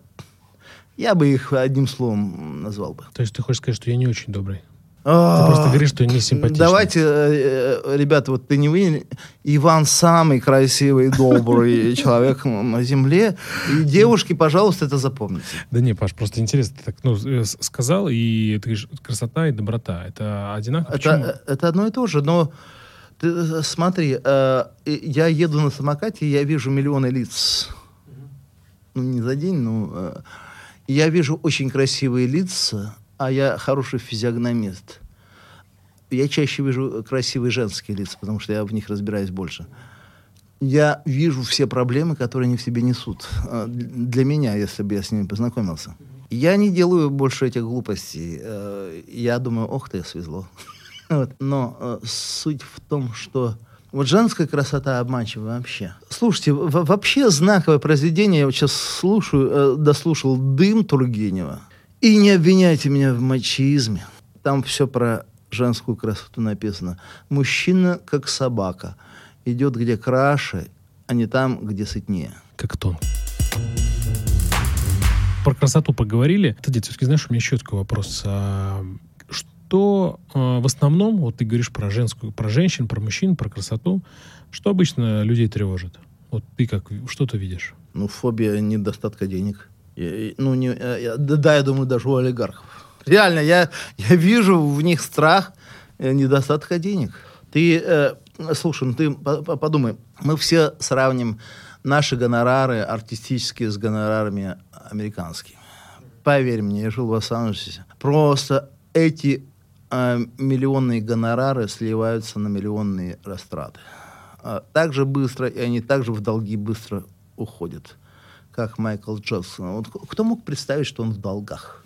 я бы их одним словом назвал бы. То есть ты хочешь сказать, что я не очень добрый? Ты просто говоришь, что не симпатичный. Давайте, э, э, ребята, вот ты не вы, Иван самый красивый, добрый человек на земле. И девушки, пожалуйста, это запомните. Да не, Паш, просто интересно. Ты так ну, э, сказал, и ты говоришь, красота и доброта. Это одинаково? Это, это одно и то же, но ты смотри, э, я еду на самокате, и я вижу миллионы лиц. Ну, не за день, но... э, я вижу очень красивые лица, а я хороший физиогномист. Я чаще вижу красивые женские лица, потому что я в них разбираюсь больше. Я вижу все проблемы, которые они в себе несут. э, Для меня, если бы я с ними познакомился. Я не делаю больше этих глупостей. э, Я думаю, ох ты, свезло. Вот. Но э, суть в том, что вот женская красота обманчива вообще. Слушайте, во- вообще знаковое произведение, я вот сейчас слушаю, э, дослушал «Дым» Тургенева. И не обвиняйте меня в мачизме. Там все про женскую красоту написано. Мужчина, как собака, идет где краше, а не там, где сытнее. Как тон. Про красоту поговорили. Ты, все-таки знаешь, у меня еще такой вопрос. А, Что а, в основном, вот ты говоришь про женскую, про женщин, про мужчин, про красоту, что обычно людей тревожит? Вот ты как, что ты видишь? Ну, фобия недостатка денег. Ну, не, э, да, я думаю, даже у олигархов. Реально, я, я вижу в них страх э, недостатка денег. Ты, э, слушай, ну ты по- по- подумай, мы все сравним наши гонорары артистические с гонорарами американскими. Поверь мне, я жил в Лос-Анджелесе. Просто эти э, миллионные гонорары сливаются на миллионные растраты. А, так же быстро, и они также в долги быстро уходят, как Майкл Джексон. Вот кто мог представить, что он в долгах?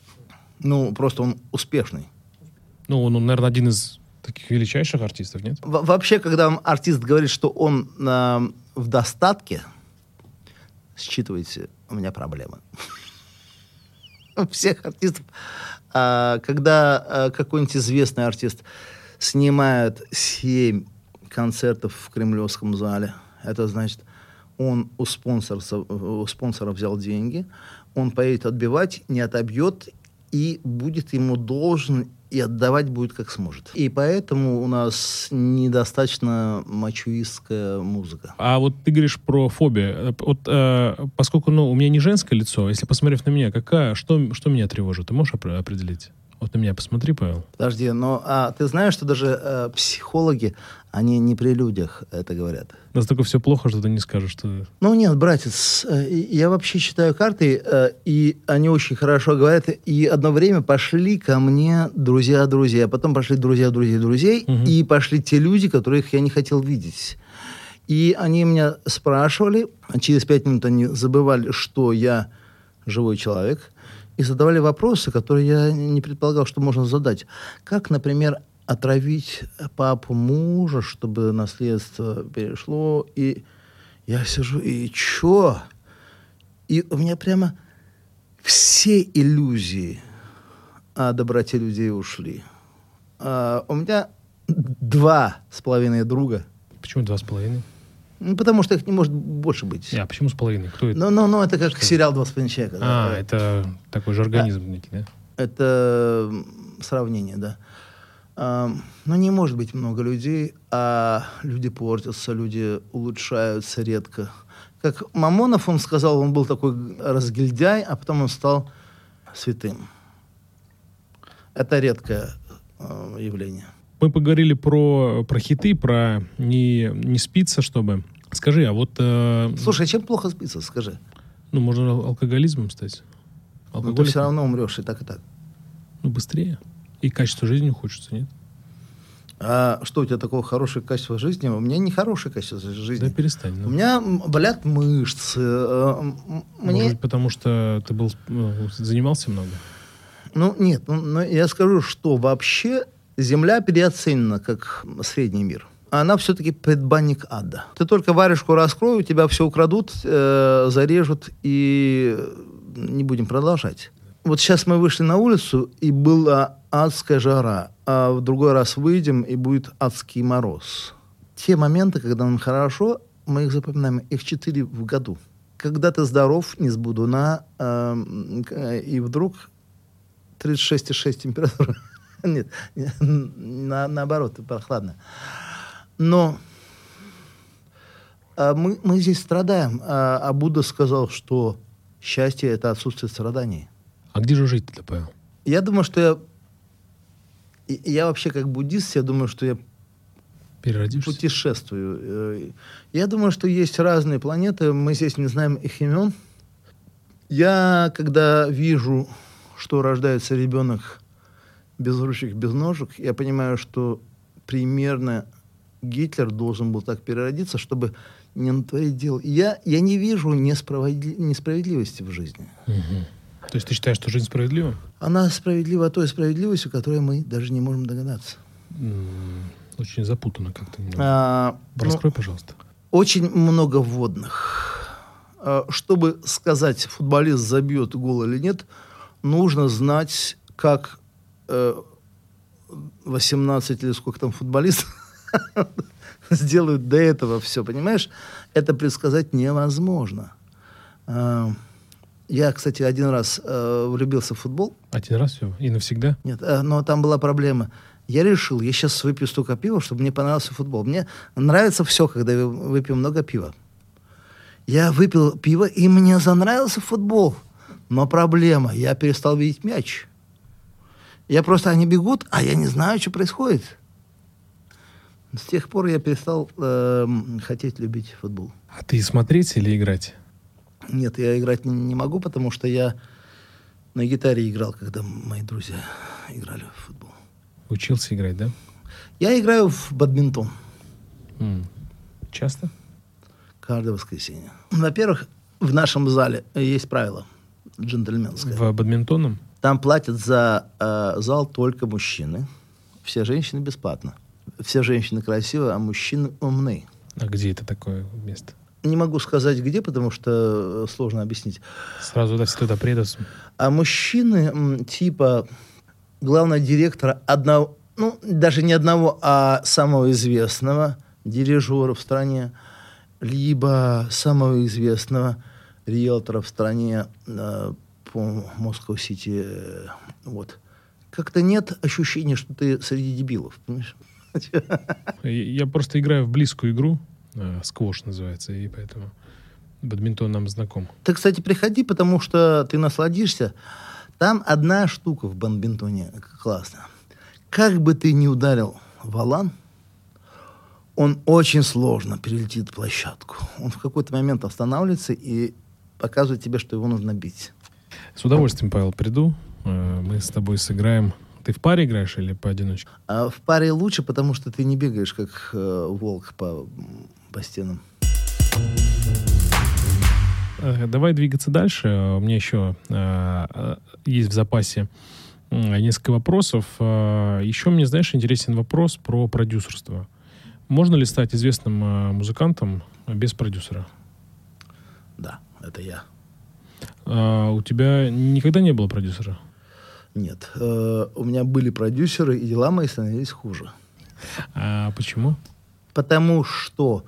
Ну, просто он успешный. Ну, он, наверное, один из таких величайших артистов, нет? Во- вообще, когда артист говорит, что он э, в достатке, считывайте, у меня проблемы. У всех артистов. А, когда а, какой-нибудь известный артист снимает 7 концертов в Кремлевском зале, это значит, он у спонсора, у спонсора взял деньги, он поедет отбивать, не отобьет и будет ему должен и отдавать будет как сможет. И поэтому у нас недостаточно мачуистская музыка. А вот ты говоришь про фобию. Вот, э, поскольку ну, у меня не женское лицо, если посмотрев на меня, какая, что, что меня тревожит, ты можешь опре- определить? Вот на меня посмотри, Павел. Подожди, но а, ты знаешь, что даже э, психологи, они не при людях это говорят. Настолько все плохо, что ты не скажешь, что... Ну нет, братец, э, я вообще читаю карты, э, и они очень хорошо говорят. И одно время пошли ко мне друзья друзья, потом пошли друзья друзей друзей, Мгм. и пошли те люди, которых я не хотел видеть. И они меня спрашивали, а через пять минут они забывали, что я живой человек, и задавали вопросы, которые я не предполагал, что можно задать. Как, например, отравить папу мужа, чтобы наследство перешло, и я сижу, и чё? И у меня прямо все иллюзии о доброте людей ушли. А, у меня два с половиной друга, Почему два с половиной? ну, потому что их не может больше быть. А почему с половиной? Кто это? Ну, ну, ну, это как сериал «Два с половиной человека». да. А, это такой же организм некий, да? Это сравнение, да. Но не может быть много людей, а люди портятся, люди улучшаются редко. Как Мамонов, он сказал, он был такой разгильдяй, а потом он стал святым. Это редкое э, явление. Мы поговорили про, про хиты, про не, не спиться, чтобы... Скажи, а вот... э, Слушай, а чем плохо спится, скажи? Ну, можно ал- алкоголизмом стать. Но ты все равно умрешь и так, и так. Ну, быстрее. И качество жизни ухудшится, нет? А что у тебя такого хорошее качество жизни? У меня не хорошее качество жизни. Да перестань. ну. У меня болят мышцы. э, Может Мне, быть, потому что ты был, ну, занимался много? ну нет, ну, но я скажу, что вообще Земля переоценена как средний мир. Она все-таки предбанник ада. Ты только варежку раскрой, у тебя все украдут, э, зарежут и не будем продолжать. Вот сейчас мы вышли на улицу, и была адская жара, а в другой раз выйдем, и будет адский мороз. Те моменты, когда нам хорошо, мы их запоминаем, их четыре в году. Когда ты здоров, не сбудуна, эм, к- и вдруг 36,6 температура. Нет, на, наоборот, прохладно. Но а, мы, мы здесь страдаем. А, а Будда сказал, что счастье – это отсутствие страданий. А где же жить-то, Павел? Я думаю, что я... Я вообще как буддист, я думаю, что я Переродишься? путешествую. Э, Я думаю, что есть разные планеты, мы здесь не знаем их имен. Я, когда вижу, что рождается ребенок без ручек, без ножек, я понимаю, что примерно Гитлер должен был так переродиться, чтобы не натворить дел. Я, я не вижу несправедли- несправедливости в жизни. Мгм. То есть ты считаешь, что жизнь справедлива? Она справедлива той справедливостью, которой мы даже не можем догадаться. Очень запутанно как-то. А, ну, Раскрой, пожалуйста. очень много вводных. А, Чтобы сказать, футболист забьет гол или нет, нужно знать, как э, 18 или сколько там футболистов сделают до этого все, понимаешь? Это предсказать невозможно. Я, кстати, один раз э, влюбился в футбол, Один раз все? И навсегда? нет, э, но там была проблема. Я решил, я сейчас выпью столько пива, чтобы мне понравился футбол. Мне нравится все, когда я выпью много пива. Я выпил пиво, и мне занравился футбол. Но проблема, я перестал видеть мяч. Я просто, они бегут, а я не знаю, что происходит. С тех пор я перестал эм, хотеть любить футбол. А ты смотреть или играть? Нет, я играть не, не могу, потому что я на гитаре играл, когда мои друзья играли в футбол. Учился играть, да? Я играю в бадминтон М. Часто? каждое воскресенье. Во-первых, в нашем зале есть правило джентльменское. В бадминтоном? Там платят за э, зал только мужчины. Все женщины бесплатно. Все женщины красивые, а мужчины умны. А где это такое место? Не могу сказать где, потому что э, сложно объяснить. Сразу да, все туда приедут. А мужчины типа главного директора одного, ну, даже не одного, а самого известного дирижера в стране, либо самого известного риэлтора в стране э, по Москва-Сити. э, вот. Как-то нет ощущения, что ты среди дебилов, понимаешь? Я просто играю в близкую игру. Э, Сквош называется, и поэтому бадминтон нам знаком. Ты, кстати, приходи, потому что ты насладишься. Там одна штука в бадминтоне классная. Как бы ты ни ударил валан, он очень сложно перелетит площадку. Он в какой-то момент останавливается и показывает тебе, что его нужно бить. С удовольствием, Павел, приду. Э, Мы с тобой сыграем. Ты в паре играешь или поодиночке? А в паре лучше, потому что ты не бегаешь, как э, волк по, по стенам. Э, Давай двигаться дальше. Э, У меня еще э, э, есть в запасе несколько вопросов. Еще мне, знаешь, интересен вопрос про продюсерство. Можно ли стать известным музыкантом без продюсера? Да, это я. А у тебя никогда не было продюсера? Нет, у меня были продюсеры, и дела мои становились хуже. А почему? Потому что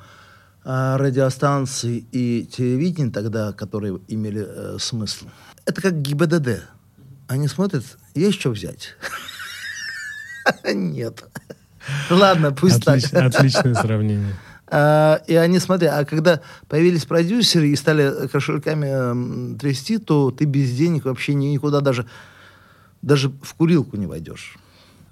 а, радиостанции и телевидение тогда, которые имели э, смысл, это как ГИБДД. Они смотрят, есть что взять? Нет. Ладно, пусть так. Отличное сравнение. А, И они, смотри, а когда появились продюсеры и стали кошельками м, трясти, то ты без денег вообще ни- никуда даже, даже в курилку не войдешь.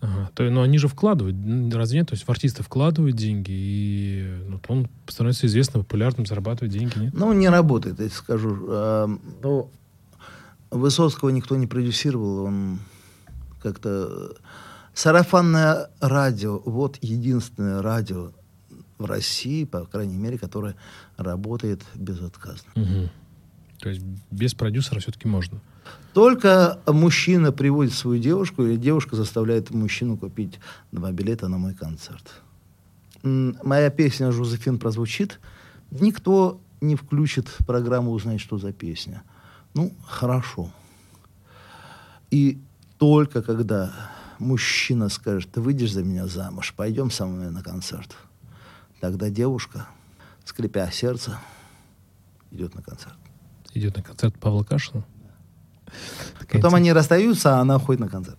Ага. То, но они же вкладывают, разве нет? То есть в артиста вкладывают деньги, и ну, он становится известным, популярным, зарабатывает деньги, нет? Ну, не работает, я тебе скажу. А, Ну, Высоцкого никто не продюсировал, он как-то... Сарафанное радио, вот единственное радио в России, по крайней мере, которое работает безотказно. Угу. То есть без продюсера все-таки можно? Только мужчина приводит свою девушку, или девушка заставляет мужчину купить два билета на мой концерт. Моя песня «Жозефин» прозвучит, никто не включит программу «Узнать, что за песня». Ну, хорошо. И только когда мужчина скажет, ты выйдешь за меня замуж, пойдем со мной на концерт, тогда девушка, скрипя сердце, идет на концерт. Идет на концерт Павла Кашина? Потом они расстаются, а она ходит на концерт.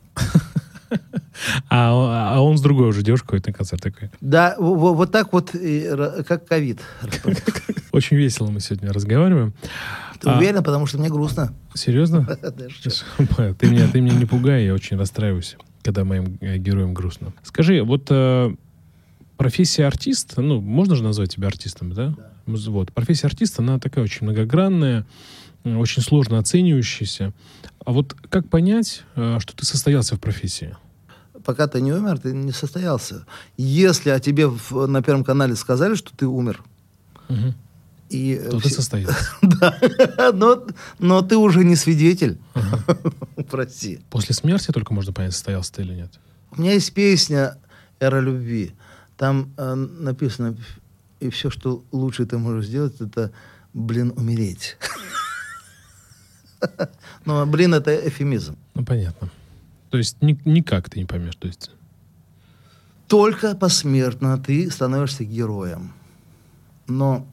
А, а он с другой уже девушкой ходит на концерт такой. Да, вот, вот так вот, как ковид. Очень весело мы сегодня разговариваем. Ты а, уверен, потому что мне грустно. Серьезно? ты, меня, ты меня не пугай, я очень расстраиваюсь, когда моим э, героям грустно. Скажи, вот э, профессия артиста, ну, можно же назвать тебя артистом, да? да. Вот, профессия артиста, она такая очень многогранная, очень сложно оценивающаяся. А вот как понять, э, что ты состоялся в профессии? Пока ты не умер, ты не состоялся. Если о тебе в, на Первом канале сказали, что ты умер, угу. и то все... ты состоялся. да, но, но ты уже не свидетель. Прости. После смерти только можно понять, состоялся ты или нет. У меня есть песня «Эра любви». Там э, написано, и все, что лучше ты можешь сделать, это, блин, умереть. Но, блин, это эфемизм. Ну, понятно. То есть ни, никак ты не поймешь, то есть... Только посмертно ты становишься героем. Но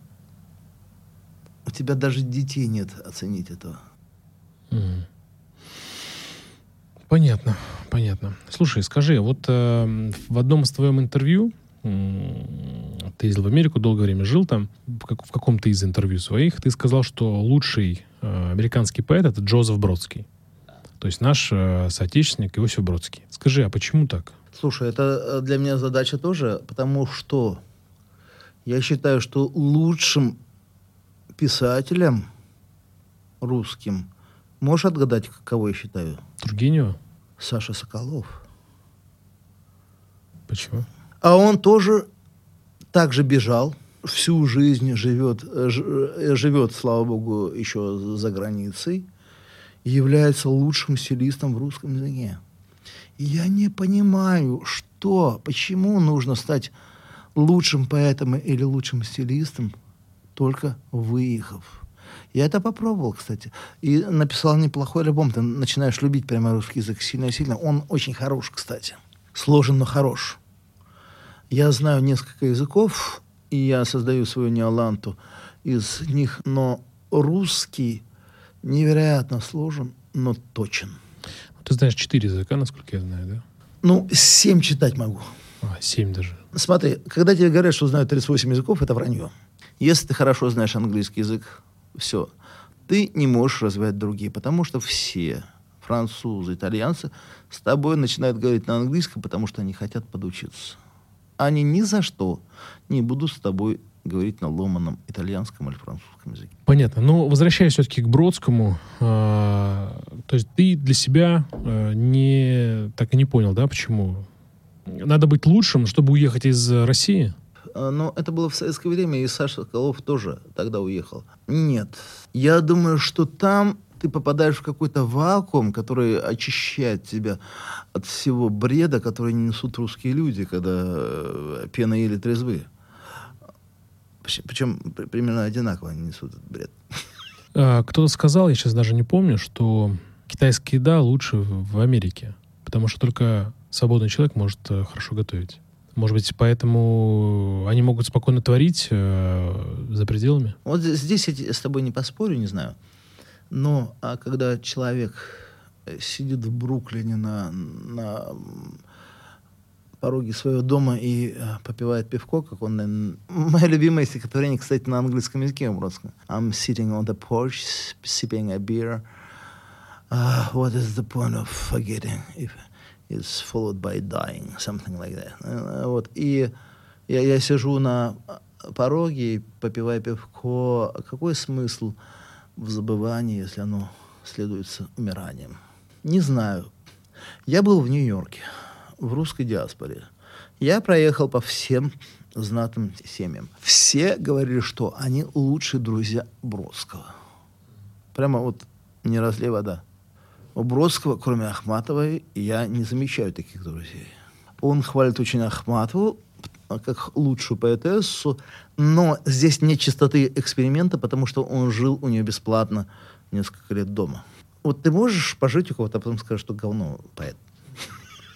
у тебя даже детей нет оценить этого. Mm. Понятно, понятно. Слушай, скажи, вот э, в одном из твоем интервью ты ездил в Америку, долгое время жил там, в, как, в каком-то из интервью своих, ты сказал, что лучший американский поэт — это Джозеф Бродский. То есть наш э, соотечественник Иосиф Бродский. Скажи, а почему так? Слушай, это э, для меня задача тоже, потому что я считаю, что лучшим писателем русским можешь отгадать, кого я считаю? Тургенева? Саша Соколов. Почему? А он тоже так же бежал, всю жизнь живет, э, э, живет, слава богу, еще за границей, является лучшим стилистом в русском языке. Я не понимаю, что, почему нужно стать лучшим поэтом или лучшим стилистом, только выехав. Я это попробовал, кстати. И написал неплохой альбом. Ты начинаешь любить прямо русский язык сильно-сильно. Он очень хорош, кстати. Сложен, но хорош. Я знаю несколько языков, и я создаю свою неоланту из них, но русский невероятно сложен, но точен. Ты знаешь четыре языка, насколько я знаю, да? Ну, семь читать могу. А, семь даже. Смотри, когда тебе говорят, что знают 38 языков, это вранье. Если ты хорошо знаешь английский язык, все, ты не можешь развивать другие, потому что все французы, итальянцы с тобой начинают говорить на английском, потому что они хотят подучиться они ни за что не будут с тобой говорить на ломаном итальянском или французском языке. Понятно. Но ну, возвращаясь все-таки к Бродскому, э, то есть ты для себя э, не так и не понял, да, почему? Надо быть лучшим, чтобы уехать из России? А, но это было в советское время, и Саша Соколов тоже тогда уехал. Нет. Я думаю, что там ты попадаешь в какой-то вакуум, который очищает тебя от всего бреда, который несут русские люди, когда э, пена или трезвы. Причем примерно одинаково они несут этот бред. А, кто-то сказал, я сейчас даже не помню, что китайская еда лучше в Америке, потому что только свободный человек может э, хорошо готовить. Может быть, поэтому они могут спокойно творить э, за пределами? Вот здесь я с тобой не поспорю, не знаю. Но а когда человек э, сидит в Бруклине на, на пороге своего дома и э, попивает пивко, как он... Э, мое любимое стихотворение, кстати, на английском языке просто. I'm sitting on the porch, sipping a beer. Uh, what is the point of forgetting if it's followed by dying? Something like that. Uh, вот. И я, я сижу на пороге и попиваю пивко. Какой смысл в забывании, если оно следуется умиранием. Не знаю. Я был в Нью-Йорке, в русской диаспоре. Я проехал по всем знатным семьям. Все говорили, что они лучшие друзья Бродского. Прямо вот не разлей вода. У Бродского, кроме Ахматовой, я не замечаю таких друзей. Он хвалит очень Ахматову, как лучшую поэтессу, но здесь нет чистоты эксперимента, потому что он жил у нее бесплатно несколько лет дома. Вот ты можешь пожить у кого-то, а потом скажешь, что говно поэт.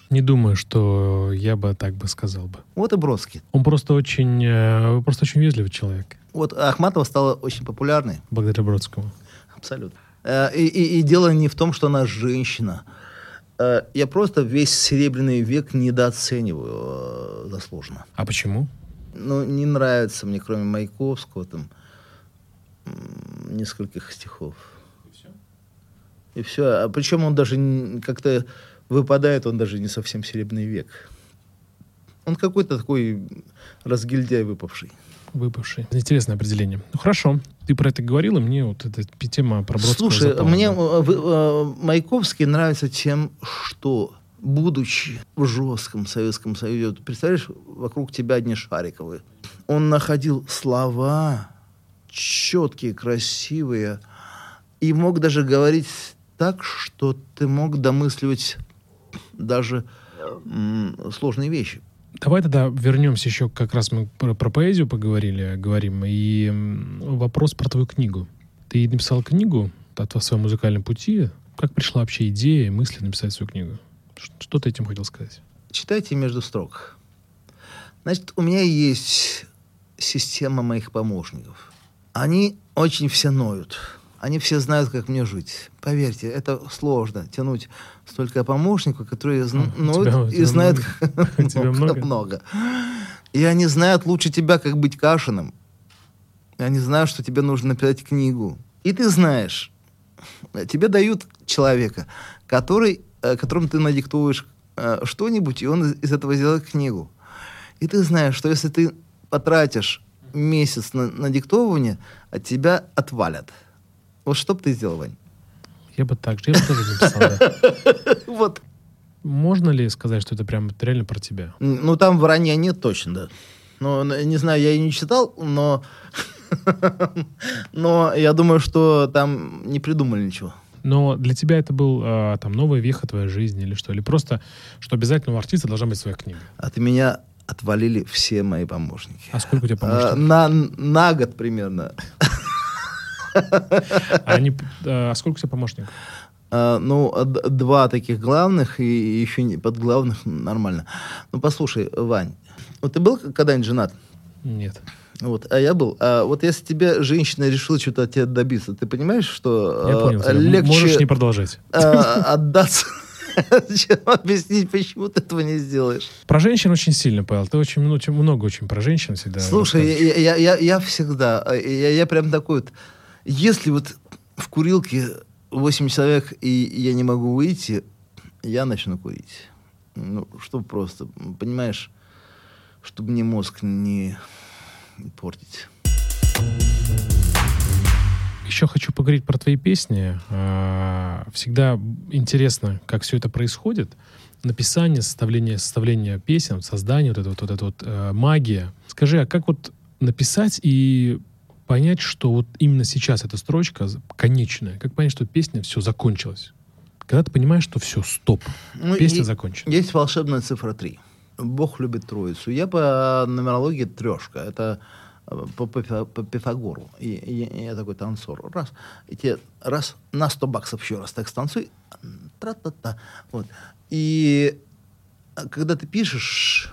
Не думаю, что я бы так бы сказал бы. Вот и Бродский. Он просто очень, э, просто очень вежливый человек. Вот Ахматова стала очень популярной. Благодаря Бродскому. Абсолютно. Э, и, и, и дело не в том, что она женщина. Э, я просто весь Серебряный век недооцениваю заслуженно. А почему? Ну, не нравится мне, кроме Маяковского, там, нескольких стихов. И все? И все. А причем он даже как-то выпадает, он даже не совсем Серебряный век. Он какой-то такой разгильдяй выпавший. Выпавший. Интересное определение. Ну хорошо, ты про это говорил, и мне вот эта тема про Бродского Слушай, запала. мне э, э, Маяковский нравится тем, что будучи в жестком Советском Союзе, представляешь, вокруг тебя одни Шариковы. Он находил слова четкие, красивые, и мог даже говорить так, что ты мог домысливать даже сложные вещи. Давай тогда вернемся еще, как раз мы про, про поэзию поговорили, говорим, и вопрос про твою книгу. Ты написал книгу о своем музыкальном пути. Как пришла вообще идея, мысли написать свою книгу? Что ты этим хотел сказать? Читайте между строк. Значит, у меня есть система моих помощников. Они очень все ноют они все знают, как мне жить. Поверьте, это сложно тянуть столько помощников, которые ноют и знают много. много. И они знают лучше тебя, как быть Кашиным. Они знают, что тебе нужно написать книгу. И ты знаешь, тебе дают человека, который, э, которому ты надиктуешь э, что-нибудь, и он из этого сделает книгу. И ты знаешь, что если ты потратишь месяц на, на диктовывание, от тебя отвалят. Вот что бы ты сделал, Вань? Я бы так же, я бы тоже написал, да. Вот. Можно ли сказать, что это прям реально про тебя? Ну, там вранья нет точно, да. Ну, не знаю, я ее не читал, но... но я думаю, что там не придумали ничего. Но для тебя это был а, там новая веха твоей жизни или что? Или просто, что обязательно у артиста должна быть своя книга? От меня отвалили все мои помощники. А сколько у тебя помощников? А, на, на год примерно. А, они, а сколько у тебя помощников? А, ну, два таких главных и еще не под главных нормально. Ну, послушай, Вань, вот ты был когда-нибудь женат? Нет. Вот, а я был. А вот если тебе женщина решила что-то от тебя добиться, ты понимаешь, что я понял, э, легче можешь не продолжать. Э, отдаться чем объяснить, почему ты этого не сделаешь. Про женщин очень сильно, Павел. Ты очень, ну, очень много очень про женщин всегда. Слушай, я, я, я, я всегда, я, я прям такой вот если вот в курилке 8 человек, и я не могу выйти, я начну курить. Ну, чтобы просто, понимаешь, чтобы мне мозг не портить. Еще хочу поговорить про твои песни. А, всегда интересно, как все это происходит. Написание, составление, составление песен, создание, вот это вот, вот, это вот э, магия. Скажи, а как вот написать и понять, что вот именно сейчас эта строчка конечная? Как понять, что песня все закончилась? Когда ты понимаешь, что все, стоп, ну, песня закончена. Есть волшебная цифра 3. Бог любит троицу. Я по нумерологии трешка. Это э, по, по, по Пифагору. И, и, я такой танцор. Раз. И тебе раз на 100 баксов еще раз так станцуй. Тра-та-та. Вот. И а, когда ты пишешь,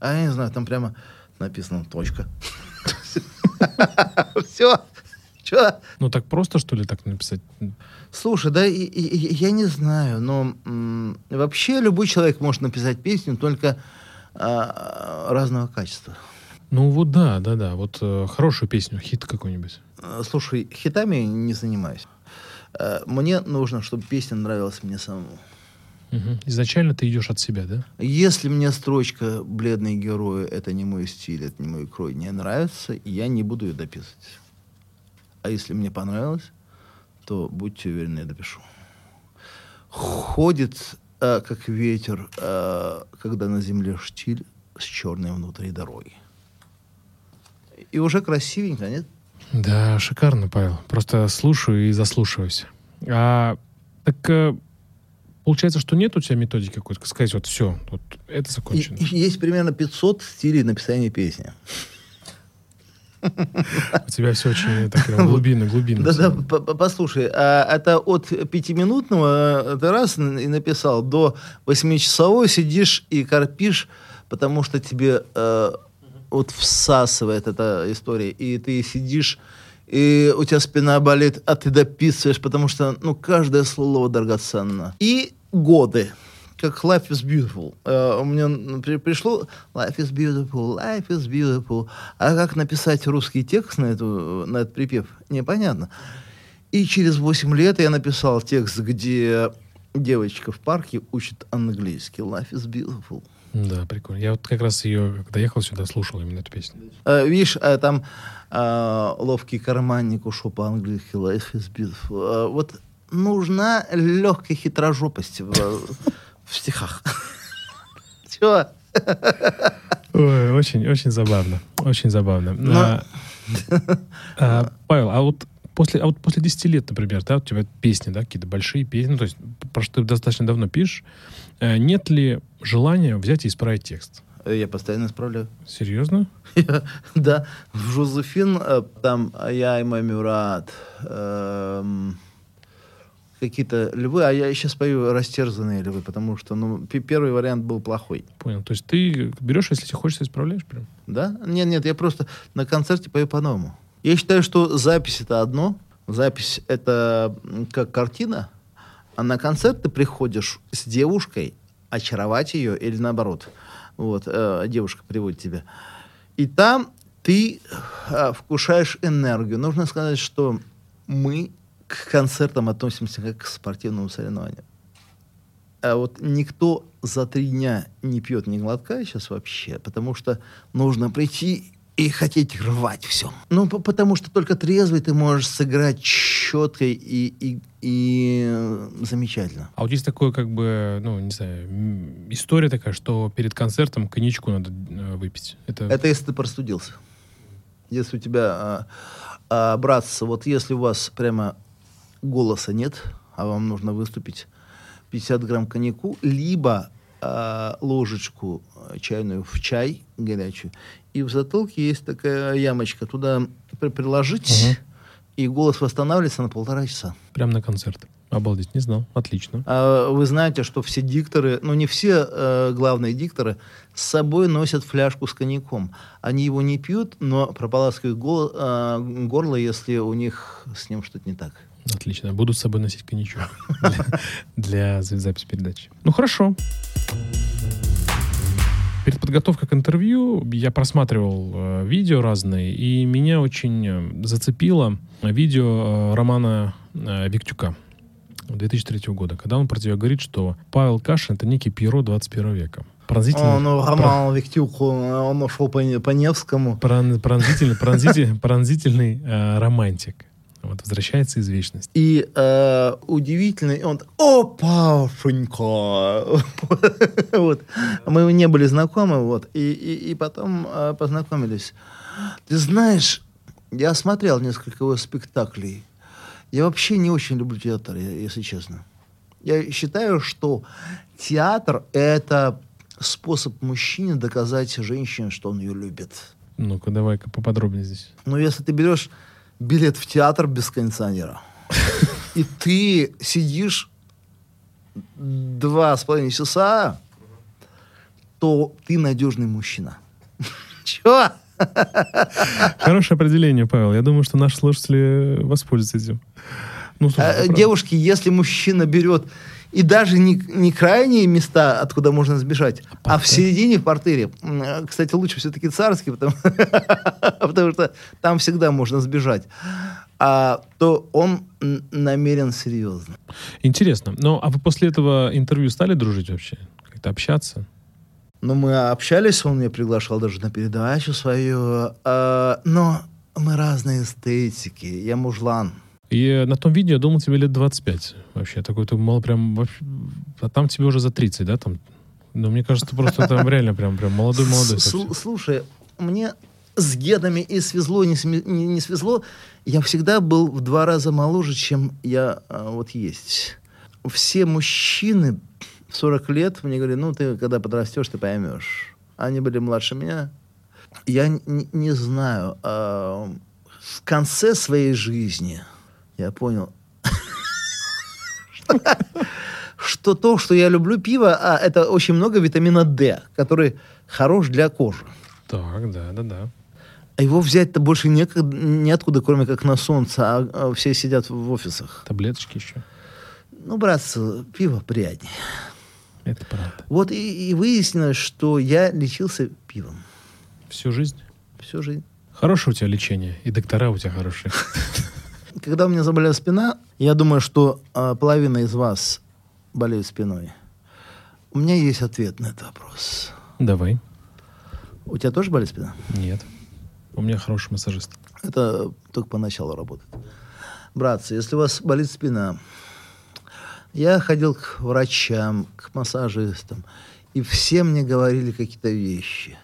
а я не знаю, там прямо написано точка. Все. Че? Ну так просто, что ли, так написать? Слушай, да, и, и, я не знаю, но м, вообще любой человек может написать песню, только а, разного качества. Ну вот да, да, да. Вот э, хорошую песню, хит какой-нибудь. Э, слушай, хитами не занимаюсь. Э, мне нужно, чтобы песня нравилась мне самому. Угу. Изначально ты идешь от себя, да? Если мне строчка «Бледные герои» — это не мой стиль, это не мой крой, не нравится, я не буду ее дописывать. А если мне понравилось, то будьте уверены, я допишу. Ходит, э, как ветер, э, когда на земле штиль с черной внутри дороги. И уже красивенько, нет? Да, шикарно, Павел. Просто слушаю и заслушиваюсь. А так э, получается, что нет у тебя методики какой-то, сказать, вот все, вот это закончено. И- есть примерно 500 стилей написания песни. У тебя все очень так прям глубинно, глубинно. По- по- послушай, а это от пятиминутного э, ты раз и написал, до восьмичасовой сидишь и корпишь, потому что тебе э, вот всасывает эта история, и ты сидишь, и у тебя спина болит, а ты дописываешь, потому что, ну, каждое слово драгоценно. И годы. Как Life is Beautiful. Э, у меня при- пришло Life is Beautiful, Life is Beautiful. А как написать русский текст на, эту, на этот припев, непонятно. И через 8 лет я написал текст, где девочка в парке учит английский. Life is Beautiful. Да, прикольно. Я вот как раз ее, когда ехал сюда, слушал именно эту песню. Э, видишь, э, там э, ловкий карманник ушел по-английски. Life is Beautiful. Э, вот нужна легкая хитрожопость в, в стихах. Чего? Ой, очень, очень забавно. Очень забавно. Но- А, а, Павел, а вот после, а вот после 10 лет, например, да, у тебя песни, да, какие-то большие песни, ну, то есть, про что ты достаточно давно пишешь, э, нет ли желания взять и исправить текст? Э, Я постоянно исправляю. Серьезно? Да, в Жозефин э, там я и мой Мюрат, эм, какие-то львы, а я сейчас пою растерзанные львы, потому что ну, пе- первый вариант был плохой. Понял. То есть ты берешь, если тебе хочется, исправляешь прям? Да? Нет, нет, я просто на концерте пою по-новому. Я считаю, что запись это одно, запись это как картина, а на концерт ты приходишь с девушкой, очаровать ее или наоборот. Вот, э, девушка приводит тебя. И там ты э, вкушаешь энергию. Нужно сказать, что мы к концертам относимся как к спортивному соревнованию. А вот никто за три дня не пьет ни глотка сейчас вообще, потому что нужно прийти и хотеть рвать все. Ну, по- потому что только трезвый ты можешь сыграть четко и, и, и э, замечательно. А вот есть такое, как бы, ну, не знаю, история такая, что перед концертом коньячку надо э, выпить. Это, Это если ты простудился. Если у тебя, а, а, братцы, вот если у вас прямо голоса нет, а вам нужно выступить, 50 грамм коньяку, либо а, ложечку а, чайную в чай горячую, и в затылке есть такая ямочка, туда при- приложить, Мгм. и голос восстанавливается на полтора часа. прям на концерт. Обалдеть, не знал. Отлично. А Вы знаете, что все дикторы, ну не все э, главные дикторы, с собой носят фляжку с коньяком. Они его не пьют, но прополаскивают гол- э, горло, если у них с ним что-то не так. Отлично. Буду с собой носить коньячок для, для за- записи передачи. Ну, хорошо. Перед подготовкой к интервью я просматривал э, видео разные, и меня очень э, зацепило видео э, Романа э, Виктюка 2003 года, когда он про тебя говорит, что Павел Кашин — это некий Пьеро 21 века. Пронзительно, Он, ну, Роман Виктюк, он, он ушел по, по Невскому. прон- пронзительный, пронзитель- пронзительный э, романтик. Вот, возвращается из вечности. И э, удивительный, он о, Пашенька! вот. Мы не были знакомы, вот, и, и, и потом э, познакомились. Ты знаешь, я смотрел несколько его спектаклей. Я вообще не очень люблю театр, если честно. Я считаю, что театр — это способ мужчине доказать женщине, что он ее любит. Ну-ка, давай-ка поподробнее здесь. Но если ты берешь билет в театр без кондиционера, и ты сидишь два с половиной часа, то ты надежный мужчина. Чего? Хорошее определение, Павел. Я думаю, что наши слушатели воспользуются этим. Ну, слушай, А, правда. Девушки, если мужчина берет и даже не, не крайние места, откуда можно сбежать, а в Портер. середине в портере. Э, Кстати, лучше все-таки царский, потому, потому что там всегда можно сбежать. А, то он намерен серьезно. Интересно. Ну, а вы после этого интервью стали дружить вообще? Как-то общаться? Но мы общались, он меня приглашал даже на передачу свою. а, но мы разные эстетики. Я мужлан. И на том видео я думал, тебе лет 25 вообще. Такой ты мало прям... вообще- А там тебе уже за 30, да? Там? Ну, мне кажется, ты просто там реально прям, прям молодой-молодой. Слушай, мне с генами и свезло, и не, не- не свезло. Я всегда был в два раза моложе, чем я а, вот есть. Все мужчины в 40 лет мне говорили, ну, ты когда подрастешь, ты поймешь. Они были младше меня. Я н- не знаю. а, в конце своей жизни я понял, что то, что я люблю пиво, а это очень много витамина D, который хорош для кожи. Так, да, да, да. А его взять-то больше некогда, неоткуда, кроме как на солнце, а, а все сидят в офисах. Таблеточки еще. Ну, братцы, пиво приятнее. Это правда. Вот и, и выяснилось, что я лечился пивом Всю жизнь. всю жизнь. Хорошее у тебя лечение, и доктора у тебя хорошие. Когда у меня заболела спина, я думаю, что а, половина из вас болеет спиной. У меня есть ответ на этот вопрос. Давай. У тебя тоже болит спина? Нет. У меня хороший массажист. Это только поначалу работает. Братцы, если у вас болит спина, я ходил к врачам, к массажистам, и все мне говорили какие-то вещи.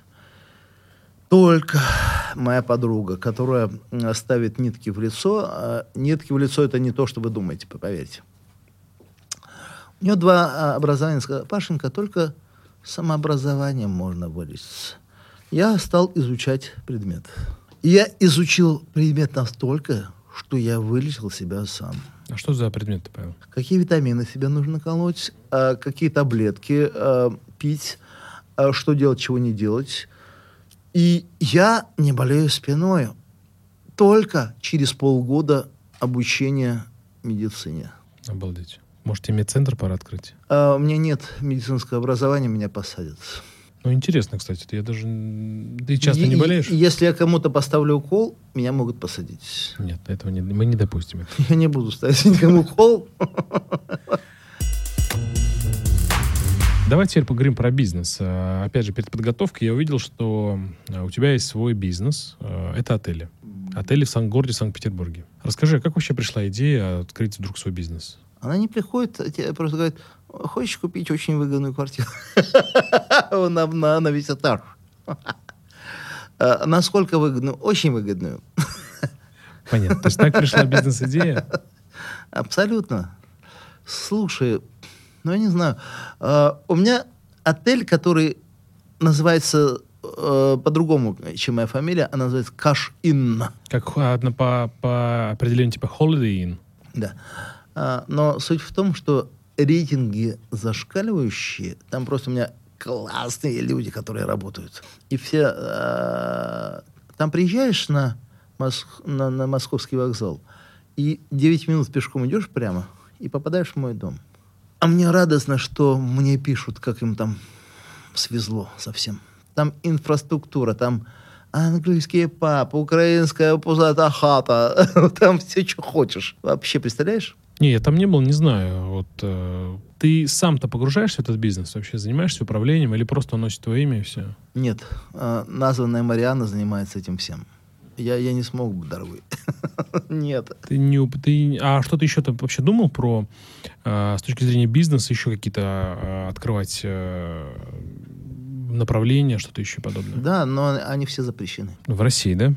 Только моя подруга, которая ставит нитки в лицо, а нитки в лицо это не то, что вы думаете, поверьте. У нее два а, образования. Сказала, Пашенька, только самообразованием можно вылечиться. Я стал изучать предмет. И я изучил предмет настолько, что я вылечил себя сам. А что за предмет, Павел? Какие витамины себе нужно колоть, а, какие таблетки пить, что делать, чего не делать. И я не болею спиной. Только через полгода обучения медицине. Обалдеть. Может, тебе медцентр пора открыть? А, у меня нет медицинского образования, меня посадят. Ну, интересно, кстати. Ты, я даже... Ты часто не Е- болеешь? Если я кому-то поставлю укол, меня могут посадить. Нет, этого не, мы не допустим. Я не буду ставить никому укол. Давай теперь поговорим про бизнес. А, Опять же, перед подготовкой я увидел, что а, у тебя есть свой бизнес. А, Это отели. Отели в Сан- городе Санкт-Петербурге. Расскажи, а как вообще пришла идея открыть вдруг свой бизнес? Она не приходит, а тебе просто говорит, хочешь купить очень выгодную квартиру? На, на, на весь этаж. Насколько выгодную? Очень выгодную. Понятно. То есть так пришла бизнес-идея? Абсолютно. Слушай, ну я не знаю. а, У меня отель, который называется э, по-другому, чем моя фамилия, она называется Каш Inn. Как а, одно по, по определению типа Holiday Inn? Да. А, но суть в том, что рейтинги зашкаливающие, там просто у меня классные люди, которые работают. И все... а, там приезжаешь на, Мос- на, на московский вокзал, и 9 минут пешком идешь прямо, и попадаешь в мой дом. А мне радостно, что мне пишут, как им там свезло совсем. Там инфраструктура, там английский пап, украинская пузатая хата, там все, что хочешь. Вообще, представляешь? Не, я там не был, не знаю. Вот э, ты сам-то погружаешься в этот бизнес? Вообще занимаешься управлением или просто носит твое имя и все? Нет, а, названная Мариана занимается этим всем. Я, я не смог бы, дорогой. Нет. Ты не, ты, а что ты еще там вообще думал про, э, с точки зрения бизнеса, еще какие-то э, открывать э, направления, что-то еще подобное? Да, но они все запрещены. В России, да?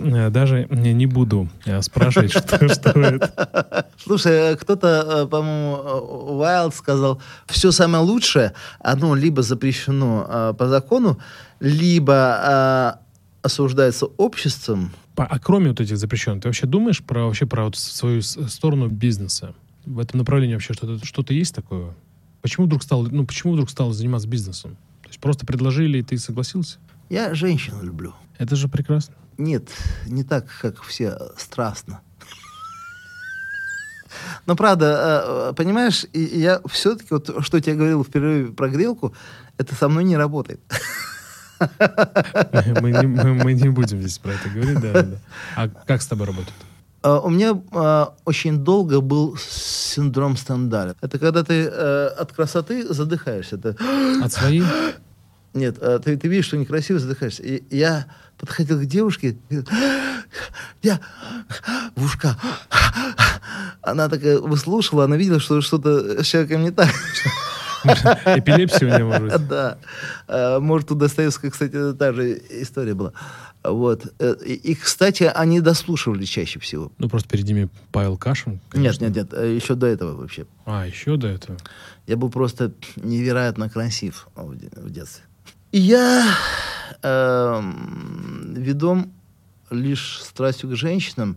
Э, Даже не не буду э, спрашивать, что, что это. Слушай, э, кто-то, по-моему, Уайлд сказал, все самое лучшее, оно либо запрещено по закону, либо осуждается обществом. А кроме вот этих запрещенных, ты вообще думаешь про вообще про вот свою сторону бизнеса? В этом направлении вообще что-то что-то есть такое? Почему вдруг стал, ну почему вдруг стал заниматься бизнесом? То есть просто предложили и ты согласился? Я женщину люблю. Это же прекрасно. Нет, не так, как все э, страстно. Но правда, э, понимаешь, и- и я все-таки, вот что я тебе говорил в перерыве про грелку, это со мной не работает. Мы не, мы- мы не будем здесь про это говорить, да, да. А как с тобой работает? А, У меня а, очень долго был синдром Стендаля. Это когда ты э, от красоты задыхаешься. Ты- От своей? Нет, а, ты, ты видишь, что некрасиво, задыхаешься. И я подходил к девушке, я в ушка. Она такая выслушала, она видела, что что-то с человеком не так. Эпилепсия у него может. Да. А, Может, у Достоевского, кстати, та же история была. Вот. Э, И, кстати, они дослушивали чаще всего. Ну, просто перед ними Павел Кашин. Нет, конечно. нет, нет, э, еще до этого вообще. А, еще до этого. Я был просто невероятно красив в де- в детстве. И я эм, ведом лишь страстью к женщинам.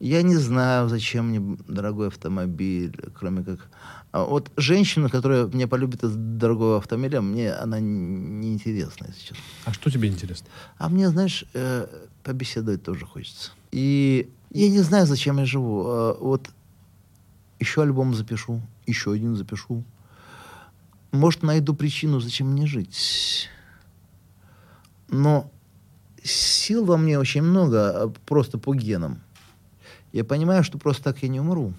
Я не знаю, зачем мне дорогой автомобиль, кроме как... А вот женщина, которая меня полюбит из дорогого автомобиля, мне она н- неинтересна, если честно. А что тебе интересно? А мне, знаешь, э, побеседовать тоже хочется. И я не знаю, зачем я живу. Э, вот еще альбом запишу, еще один запишу. Может, найду причину, зачем мне жить. Но сил во мне очень много, а, просто по генам. Я понимаю, что просто так я не умру.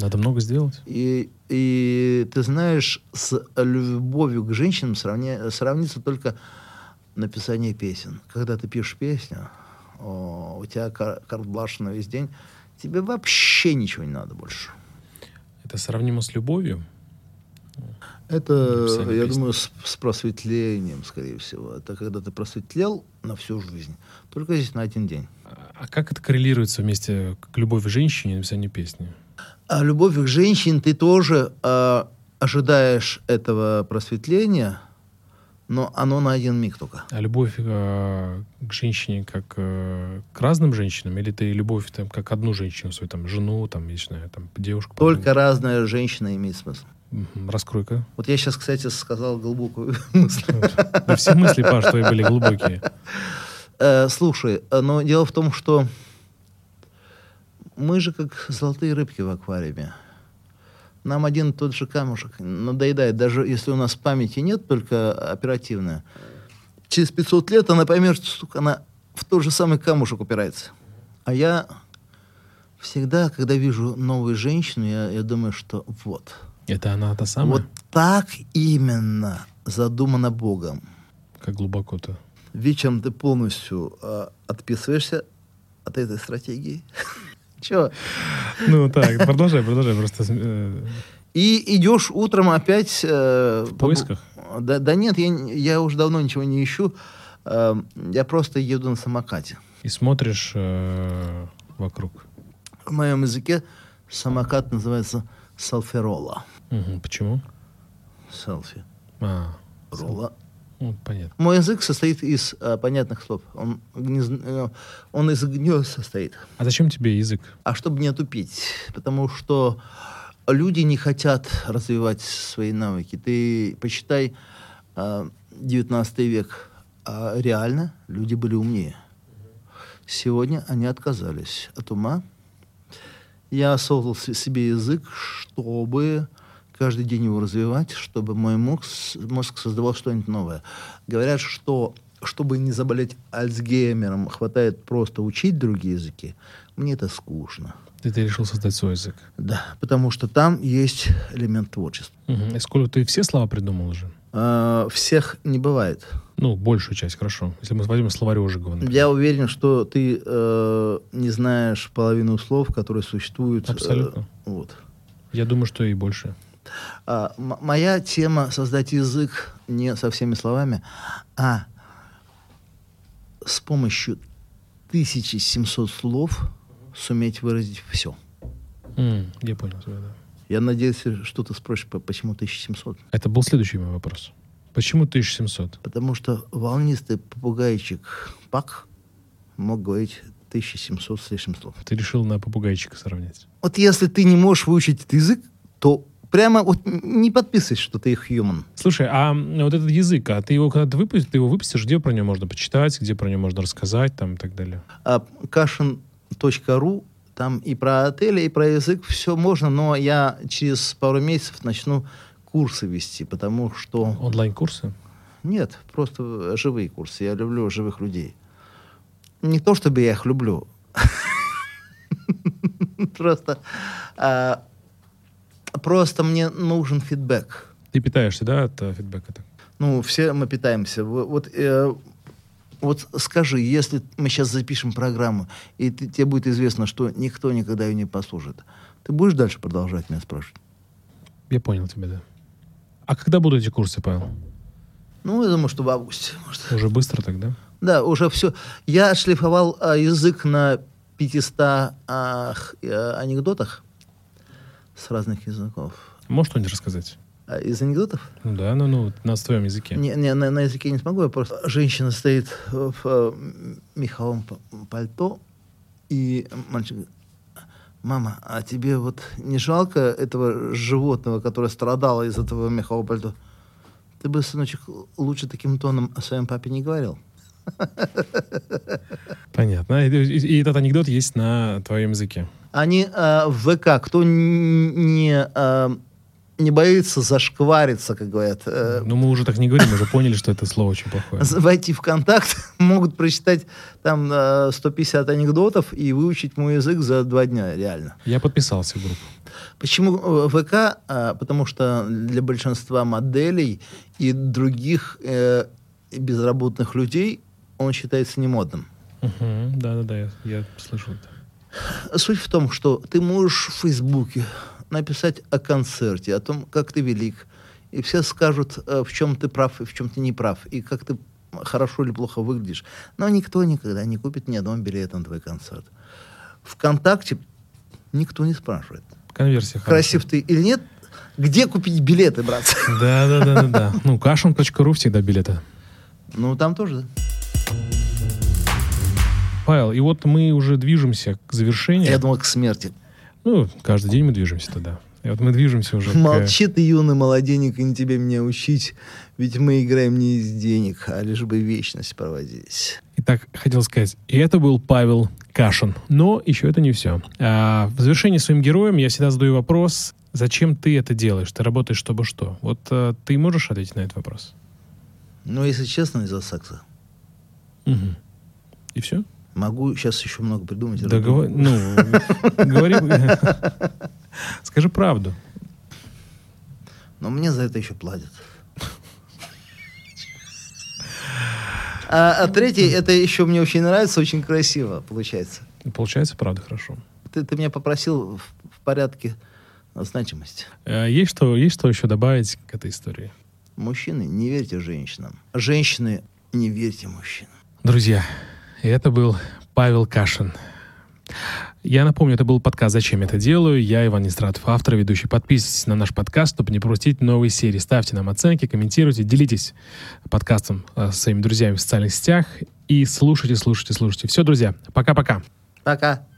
Надо много сделать. И, и ты знаешь, с любовью к женщинам сравня- сравнится только написание песен. Когда ты пишешь песню, о, у тебя кар- карт-бланш на весь день, тебе вообще ничего не надо больше. Это сравнимо с любовью. Это, я песни. думаю, с, с просветлением, скорее всего. Это когда ты просветлел на всю жизнь. Только здесь на один день. А как это коррелируется вместе к любови к женщине и написанию песни? А любовь к женщине ты тоже а, ожидаешь этого просветления, но оно на один миг только. А любовь э, к женщине как э, к разным женщинам? Или ты любовь там, как одну женщину, свою там жену, там, не знаю, там, девушку? Только разная женщина имеет смысл. Раскрой-ка. Вот я сейчас, кстати, сказал глубокую мысль. Да все мысли, Паш, твои были глубокие. Э, Слушай, э, но дело в том, что мы же как золотые рыбки в аквариуме. Нам один и тот же камушек надоедает, даже если у нас памяти нет, только оперативная. Через 500 лет она поймет, что сука, она в тот же самый камушек упирается. А я всегда, когда вижу новую женщину, я, я думаю, что вот. Это она та самая? Вот так именно задумано Богом. Как глубоко-то. Вечером ты полностью э, отписываешься от этой стратегии. Чего? Ну так, продолжай, продолжай. Просто э, И идешь утром опять... э, в поисках. Да, да нет, я, я уже давно ничего не ищу. Э, я просто еду на самокате. И смотришь э, вокруг. В моем языке самокат называется салферола. Мгм. Почему? Селфи. А, Рола. Ну, понятно. Мой язык состоит из э, понятных слов. Он, гнез- э, он из гнезд состоит. А зачем тебе язык? А чтобы не отупить, потому что люди не хотят развивать свои навыки. Ты почитай э, 19 век, а реально люди были умнее. Сегодня они отказались от ума. Я создал себе язык, чтобы каждый день его развивать, чтобы мой мозг, мозг создавал что-нибудь новое. Говорят, что чтобы не заболеть Альцгеймером, хватает просто учить другие языки. Мне это скучно. Ты, ты решил создать свой язык. Да, потому что там есть элемент творчества. Мгм. И сколько ты все слова придумал уже? А, всех не бывает. Ну, большую часть, хорошо. Если мы возьмем словарь Ожегова, например. Я уверен, что ты э, не знаешь половину слов, которые существуют. э, Абсолютно. вот. Я думаю, что и больше. А, моя тема создать язык не со всеми словами, а с помощью 1700 слов суметь выразить все. М, я понял тебя, да. Я надеюсь, что ты спросишь, по- почему 1700? Это был следующий мой вопрос. Почему 1700? Потому что волнистый попугайчик Пак мог говорить 1700 с лишним слов. Ты решил на попугайчика сравнять. Вот если ты не можешь выучить этот язык, то прямо вот не подписывай, что ты human. Слушай, а вот этот язык, а ты его когда ты выпустишь, ты его выпустишь, где про него можно почитать, где про него можно рассказать, там и так далее. А Кашин.ру, там и про отели, и про язык все можно, но я через пару месяцев начну курсы вести, потому что... Онлайн-курсы? Нет, просто живые курсы. Я люблю живых людей. Не то, чтобы я их люблю. Просто... а, Просто мне нужен фидбэк. Ты питаешься, да, от э, фидбэка? так? Ну, все мы питаемся. Во- Вот э, Вот скажи, если мы сейчас запишем программу, и ты, тебе будет известно, что никто никогда ее не послушает, ты будешь дальше продолжать меня спрашивать? Я понял тебя, да. А когда будут эти курсы, Павел? Ну, я думаю, что в августе. Может. Уже быстро тогда? Да, уже все. Я отшлифовал а, язык на 500 а, анекдотах с разных языков. Можешь что-нибудь рассказать? А, из анекдотов? Ну да, ну, ну, на своем языке. Не, не на, на языке не смогу, я просто... Женщина стоит в э, меховом пальто, и мальчик говорит, мама, а тебе вот не жалко этого животного, которое страдало из этого мехового пальто? Ты бы, сыночек, лучше таким тоном о своем папе не говорил. Понятно. И, и, этот анекдот есть на твоем языке. Они э, в ВК, кто не... Э, не боится зашквариться, как говорят. Э, ну, мы уже так не говорим, мы уже поняли, что это слово очень плохое. Войти в контакт, могут прочитать там 150 анекдотов и выучить мой язык за два дня, реально. Я подписался в группу. Почему э, ВК? А, потому что для большинства моделей и других э, безработных людей он считается немодным. Угу, да-да-да, я, я слышу это. Суть в том, что ты можешь в Фейсбуке написать о концерте, о том, как ты велик, и все скажут, э, в чем ты прав и в чем ты не прав, и как ты хорошо или плохо выглядишь. Но никто никогда не купит ни одного билета на твой концерт. Вконтакте никто не спрашивает. Конверсия Красив хорошая. ты или нет, где купить билеты, брат? Да, да, да, да, да. Ну, кашин.ру всегда билеты. Ну, там тоже, да. Павел, и вот мы уже движемся к завершению. Я думал, к смерти. Ну, каждый день мы движемся туда. И вот мы движемся уже Молчи к... ты, юный молоденек, и не тебе меня учить, ведь мы играем не из денег, а лишь бы вечность проводить. Итак, хотел сказать, и это был Павел Кашин. Но еще это не все. А, в завершении своим героем я всегда задаю вопрос, зачем ты это делаешь? Ты работаешь, чтобы что? Вот а, ты можешь ответить на этот вопрос? Ну, если честно, из-за секса. Угу. И все? Могу сейчас еще много придумать. Да, говор... ну, говори. Скажи правду. Но мне за это еще платят. А, а третий, это еще мне очень нравится, очень красиво получается. Получается, правда, хорошо. Ты, ты меня попросил в, в порядке значимости. А, есть что, есть что еще добавить к этой истории? Мужчины, не верьте женщинам. Женщины, не верьте мужчинам. Друзья, это был Павел Кашин. Я напомню, это был подкаст «Зачем это делаю?». Я Иван Нестратов, автор, ведущий. Подписывайтесь на наш подкаст, чтобы не пропустить новые серии. Ставьте нам оценки, комментируйте, делитесь подкастом э, с своими друзьями в социальных сетях и слушайте, слушайте, слушайте. Все, друзья, пока-пока. Пока. -пока. пока.